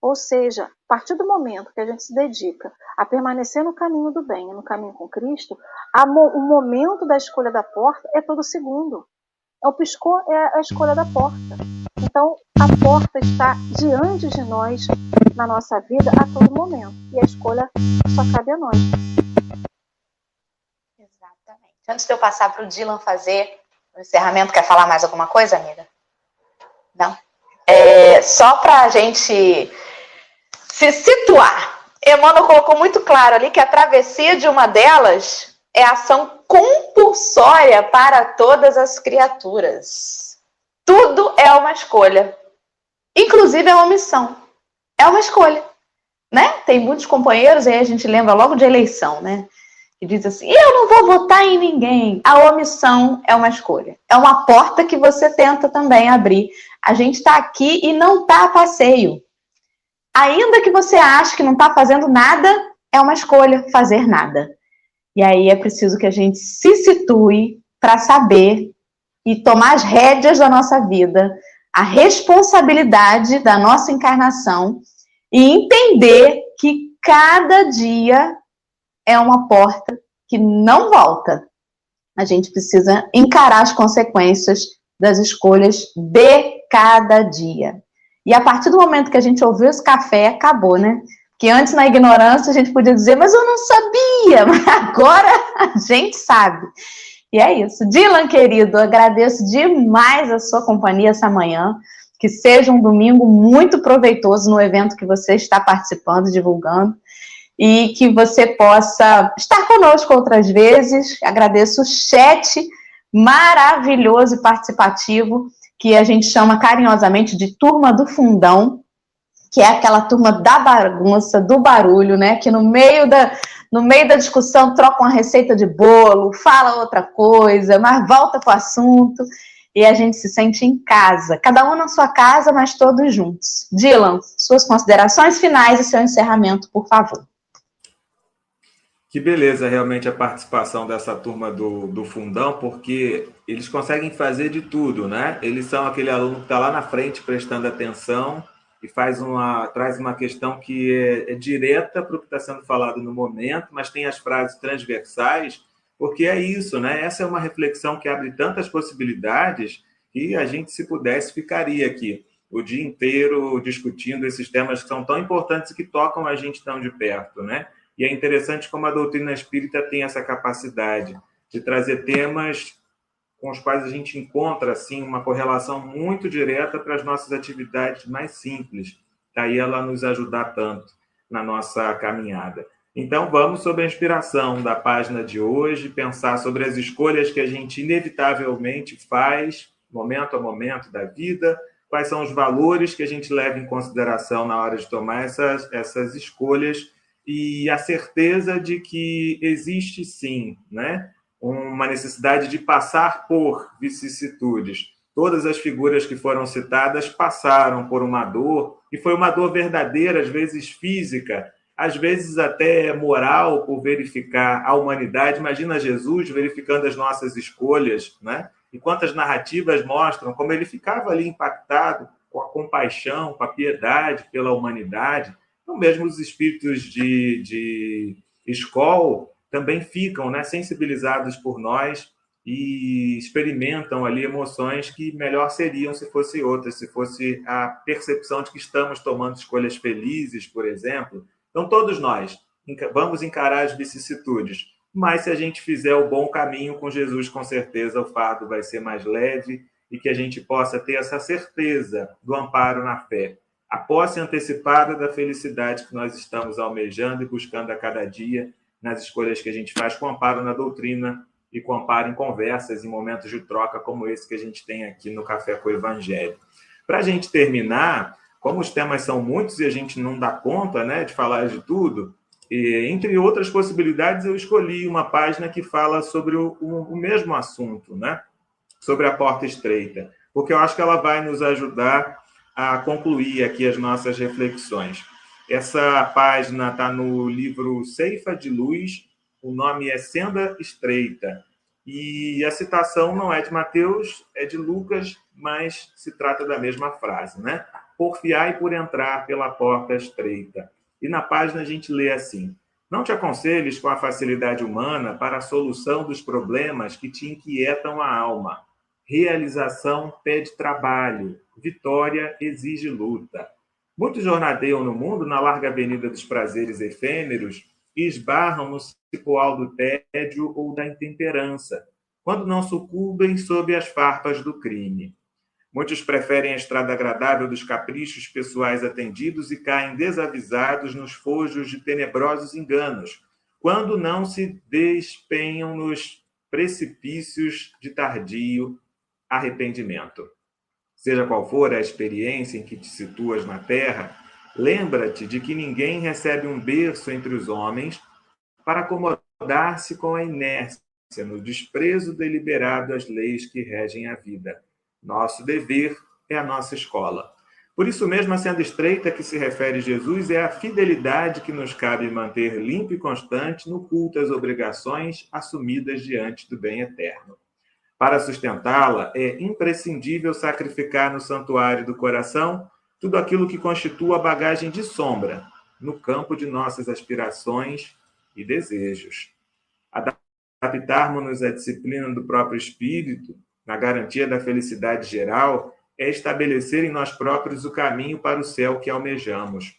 Ou seja, a partir do momento que a gente se dedica a permanecer no caminho do bem, no caminho com Cristo, o momento da escolha da porta é todo segundo. É o piscou é a escolha da porta. Então, a porta está diante de nós na nossa vida a todo momento. E a escolha só cabe a nós. Exatamente. Antes de eu passar para o Dylan fazer o encerramento, quer falar mais alguma coisa, amiga? Não? É, só para a gente se situar. Emmanuel colocou muito claro ali que a travessia de uma delas é ação compulsória para todas as criaturas. Tudo é uma escolha. Inclusive é uma missão. É uma escolha. Né? Tem muitos companheiros, aí a gente lembra logo de eleição, né? Que diz assim: eu não vou votar em ninguém. A omissão é uma escolha. É uma porta que você tenta também abrir. A gente está aqui e não está a passeio ainda que você ache que não está fazendo nada, é uma escolha fazer nada. E aí é preciso que a gente se situe para saber e tomar as rédeas da nossa vida, a responsabilidade da nossa encarnação e entender que cada dia é uma porta que não volta. A gente precisa encarar as consequências das escolhas de cada dia. E a partir do momento que a gente ouviu esse café, acabou, né? Que antes, na ignorância, a gente podia dizer, mas eu não sabia, [LAUGHS] mas agora a gente sabe. E é isso. Dylan, querido, agradeço demais a sua companhia essa manhã. Que seja um domingo muito proveitoso no evento que você está participando, divulgando. E que você possa estar conosco outras vezes. Agradeço o chat maravilhoso e participativo que a gente chama carinhosamente de turma do fundão, que é aquela turma da bagunça, do barulho, né? Que no meio da, no meio da discussão troca uma receita de bolo, fala outra coisa, mas volta para o assunto e a gente se sente em casa. Cada um na sua casa, mas todos juntos. Dylan, suas considerações finais e seu encerramento, por favor. Que beleza realmente a participação dessa turma do, do fundão, porque eles conseguem fazer de tudo, né? Eles são aquele aluno que está lá na frente prestando atenção e faz uma, traz uma questão que é, é direta para o que está sendo falado no momento, mas tem as frases transversais, porque é isso, né? Essa é uma reflexão que abre tantas possibilidades que a gente, se pudesse, ficaria aqui o dia inteiro discutindo esses temas que são tão importantes e que tocam a gente tão de perto, né? E é interessante como a doutrina espírita tem essa capacidade de trazer temas com os quais a gente encontra assim uma correlação muito direta para as nossas atividades mais simples. Daí ela nos ajudar tanto na nossa caminhada. Então vamos sobre a inspiração da página de hoje, pensar sobre as escolhas que a gente inevitavelmente faz momento a momento da vida, quais são os valores que a gente leva em consideração na hora de tomar essas, essas escolhas e a certeza de que existe sim, né, uma necessidade de passar por vicissitudes. Todas as figuras que foram citadas passaram por uma dor, e foi uma dor verdadeira, às vezes física, às vezes até moral, por verificar a humanidade. Imagina Jesus verificando as nossas escolhas, né? E quantas narrativas mostram como ele ficava ali impactado com a compaixão, com a piedade pela humanidade. Então, mesmo os espíritos de, de escola também ficam né, sensibilizados por nós e experimentam ali emoções que melhor seriam se fosse outras, se fosse a percepção de que estamos tomando escolhas felizes, por exemplo. Então, todos nós vamos encarar as vicissitudes, mas se a gente fizer o bom caminho com Jesus, com certeza o fardo vai ser mais leve e que a gente possa ter essa certeza do amparo na fé a posse antecipada da felicidade que nós estamos almejando e buscando a cada dia, nas escolhas que a gente faz com amparo na doutrina e com amparo em conversas, em momentos de troca como esse que a gente tem aqui no Café com o Evangelho. Para a gente terminar, como os temas são muitos e a gente não dá conta né, de falar de tudo, e, entre outras possibilidades, eu escolhi uma página que fala sobre o, o, o mesmo assunto, né? sobre a porta estreita, porque eu acho que ela vai nos ajudar a concluir aqui as nossas reflexões. Essa página está no livro Ceifa de Luz, o nome é Senda Estreita. E a citação não é de Mateus, é de Lucas, mas se trata da mesma frase, né? Porfiai por entrar pela porta estreita. E na página a gente lê assim: Não te aconselhes com a facilidade humana para a solução dos problemas que te inquietam a alma. Realização pede trabalho, vitória exige luta. Muitos jornadeiam no mundo na larga avenida dos prazeres efêmeros e esbarram no cipoal do tédio ou da intemperança, quando não sucumbem sob as farpas do crime. Muitos preferem a estrada agradável dos caprichos pessoais atendidos e caem desavisados nos fojos de tenebrosos enganos, quando não se despenham nos precipícios de tardio arrependimento. Seja qual for a experiência em que te situas na terra, Lembra-te de que ninguém recebe um berço entre os homens para acomodar-se com a inércia, no desprezo deliberado às leis que regem a vida. Nosso dever é a nossa escola. Por isso mesmo, a senda estreita que se refere Jesus é a fidelidade que nos cabe manter limpo e constante no culto às obrigações assumidas diante do bem eterno. Para sustentá-la, é imprescindível sacrificar no santuário do coração tudo aquilo que constitua a bagagem de sombra no campo de nossas aspirações e desejos. Adaptarmos-nos à disciplina do próprio espírito, na garantia da felicidade geral, é estabelecer em nós próprios o caminho para o céu que almejamos.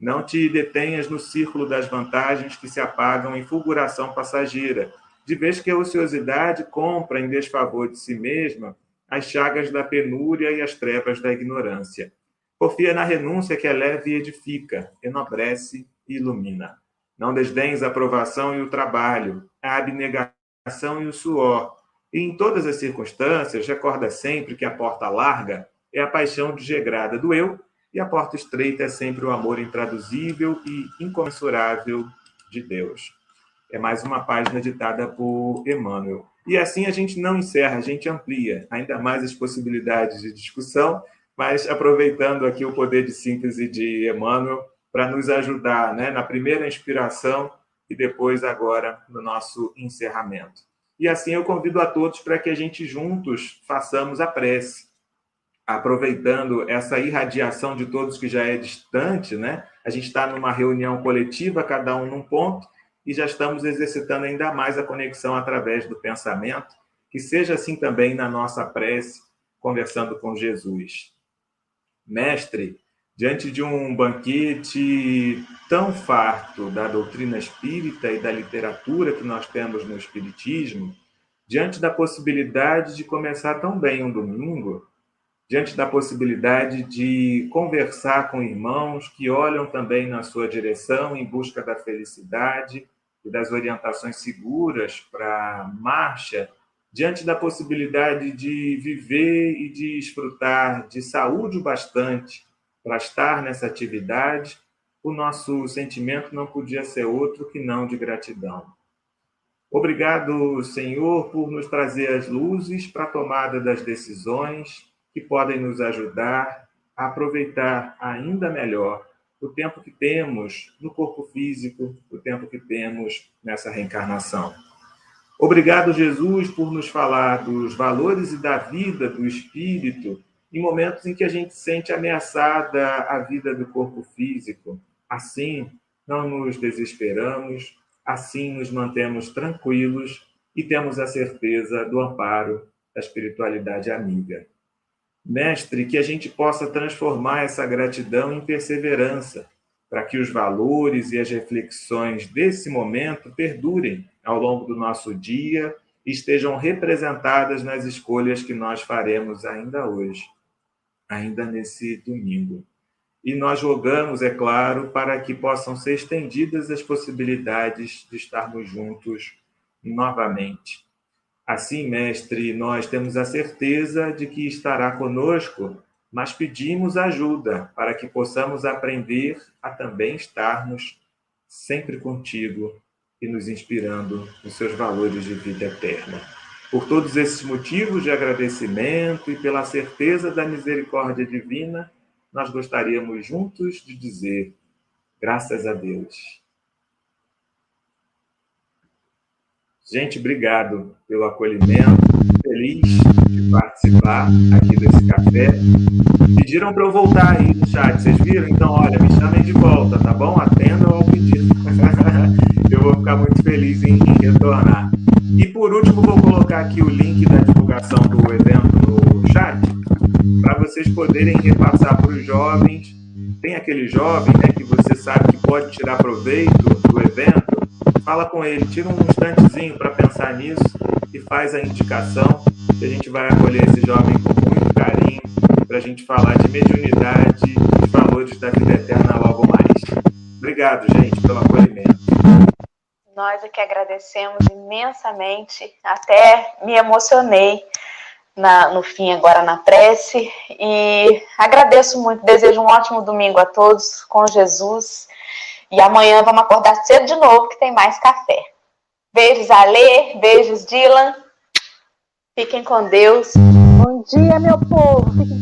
Não te detenhas no círculo das vantagens que se apagam em fulguração passageira, de vez que a ociosidade compra em desfavor de si mesma as chagas da penúria e as trevas da ignorância. Confia na renúncia que eleva e edifica, enobrece e ilumina. Não desdenhes a aprovação e o trabalho, a abnegação e o suor. E em todas as circunstâncias, recorda sempre que a porta larga é a paixão desregrada do eu e a porta estreita é sempre o amor intraduzível e incomensurável de Deus. É mais uma página ditada por Emmanuel. E assim a gente não encerra, a gente amplia ainda mais as possibilidades de discussão mas aproveitando aqui o poder de síntese de Emmanuel para nos ajudar né, na primeira inspiração e depois agora no nosso encerramento. E assim eu convido a todos para que a gente juntos façamos a prece, aproveitando essa irradiação de todos que já é distante, né? A gente está numa reunião coletiva, cada um num ponto, e já estamos exercitando ainda mais a conexão através do pensamento, que seja assim também na nossa prece, conversando com Jesus. Mestre, diante de um banquete tão farto da doutrina espírita e da literatura que nós temos no Espiritismo, diante da possibilidade de começar tão bem um domingo, diante da possibilidade de conversar com irmãos que olham também na sua direção em busca da felicidade e das orientações seguras para a marcha diante da possibilidade de viver e de desfrutar de saúde o bastante para estar nessa atividade, o nosso sentimento não podia ser outro que não de gratidão. Obrigado, Senhor, por nos trazer as luzes para a tomada das decisões que podem nos ajudar a aproveitar ainda melhor o tempo que temos no corpo físico, o tempo que temos nessa reencarnação. Obrigado, Jesus, por nos falar dos valores e da vida do espírito em momentos em que a gente sente ameaçada a vida do corpo físico. Assim, não nos desesperamos, assim nos mantemos tranquilos e temos a certeza do amparo da espiritualidade amiga. Mestre, que a gente possa transformar essa gratidão em perseverança, para que os valores e as reflexões desse momento perdurem ao longo do nosso dia e estejam representadas nas escolhas que nós faremos ainda hoje, ainda nesse domingo. e nós rogamos, é claro, para que possam ser estendidas as possibilidades de estarmos juntos novamente. Assim, mestre, nós temos a certeza de que estará conosco, mas pedimos ajuda para que possamos aprender a também estarmos sempre contigo e nos inspirando nos seus valores de vida eterna. Por todos esses motivos de agradecimento e pela certeza da misericórdia divina, nós gostaríamos juntos de dizer graças a Deus. Gente, obrigado pelo acolhimento. Feliz de participar aqui desse café. Pediram para eu voltar aí no chat, vocês viram? Então, olha, me chamem de volta, tá bom? Atendam ao pedido. [LAUGHS] eu vou ficar muito feliz em, retornar. E por último, vou colocar aqui o link da divulgação do evento no chat, para vocês poderem repassar para os jovens. Tem aquele jovem né, que você sabe que pode tirar proveito do evento, fala com ele, tira um instantezinho para pensar nisso e faz a indicação que a gente vai acolher esse jovem com muito carinho para a gente falar de mediunidade e valores da vida eterna logo mais. Obrigado, gente, pelo acolhimento. Nós é que agradecemos imensamente, até me emocionei na, no fim agora na prece e agradeço muito, desejo um ótimo domingo a todos com Jesus e amanhã vamos acordar cedo de novo que tem mais café. Beijos Alê, beijos Dylan, fiquem com Deus. Bom dia meu povo, fiquem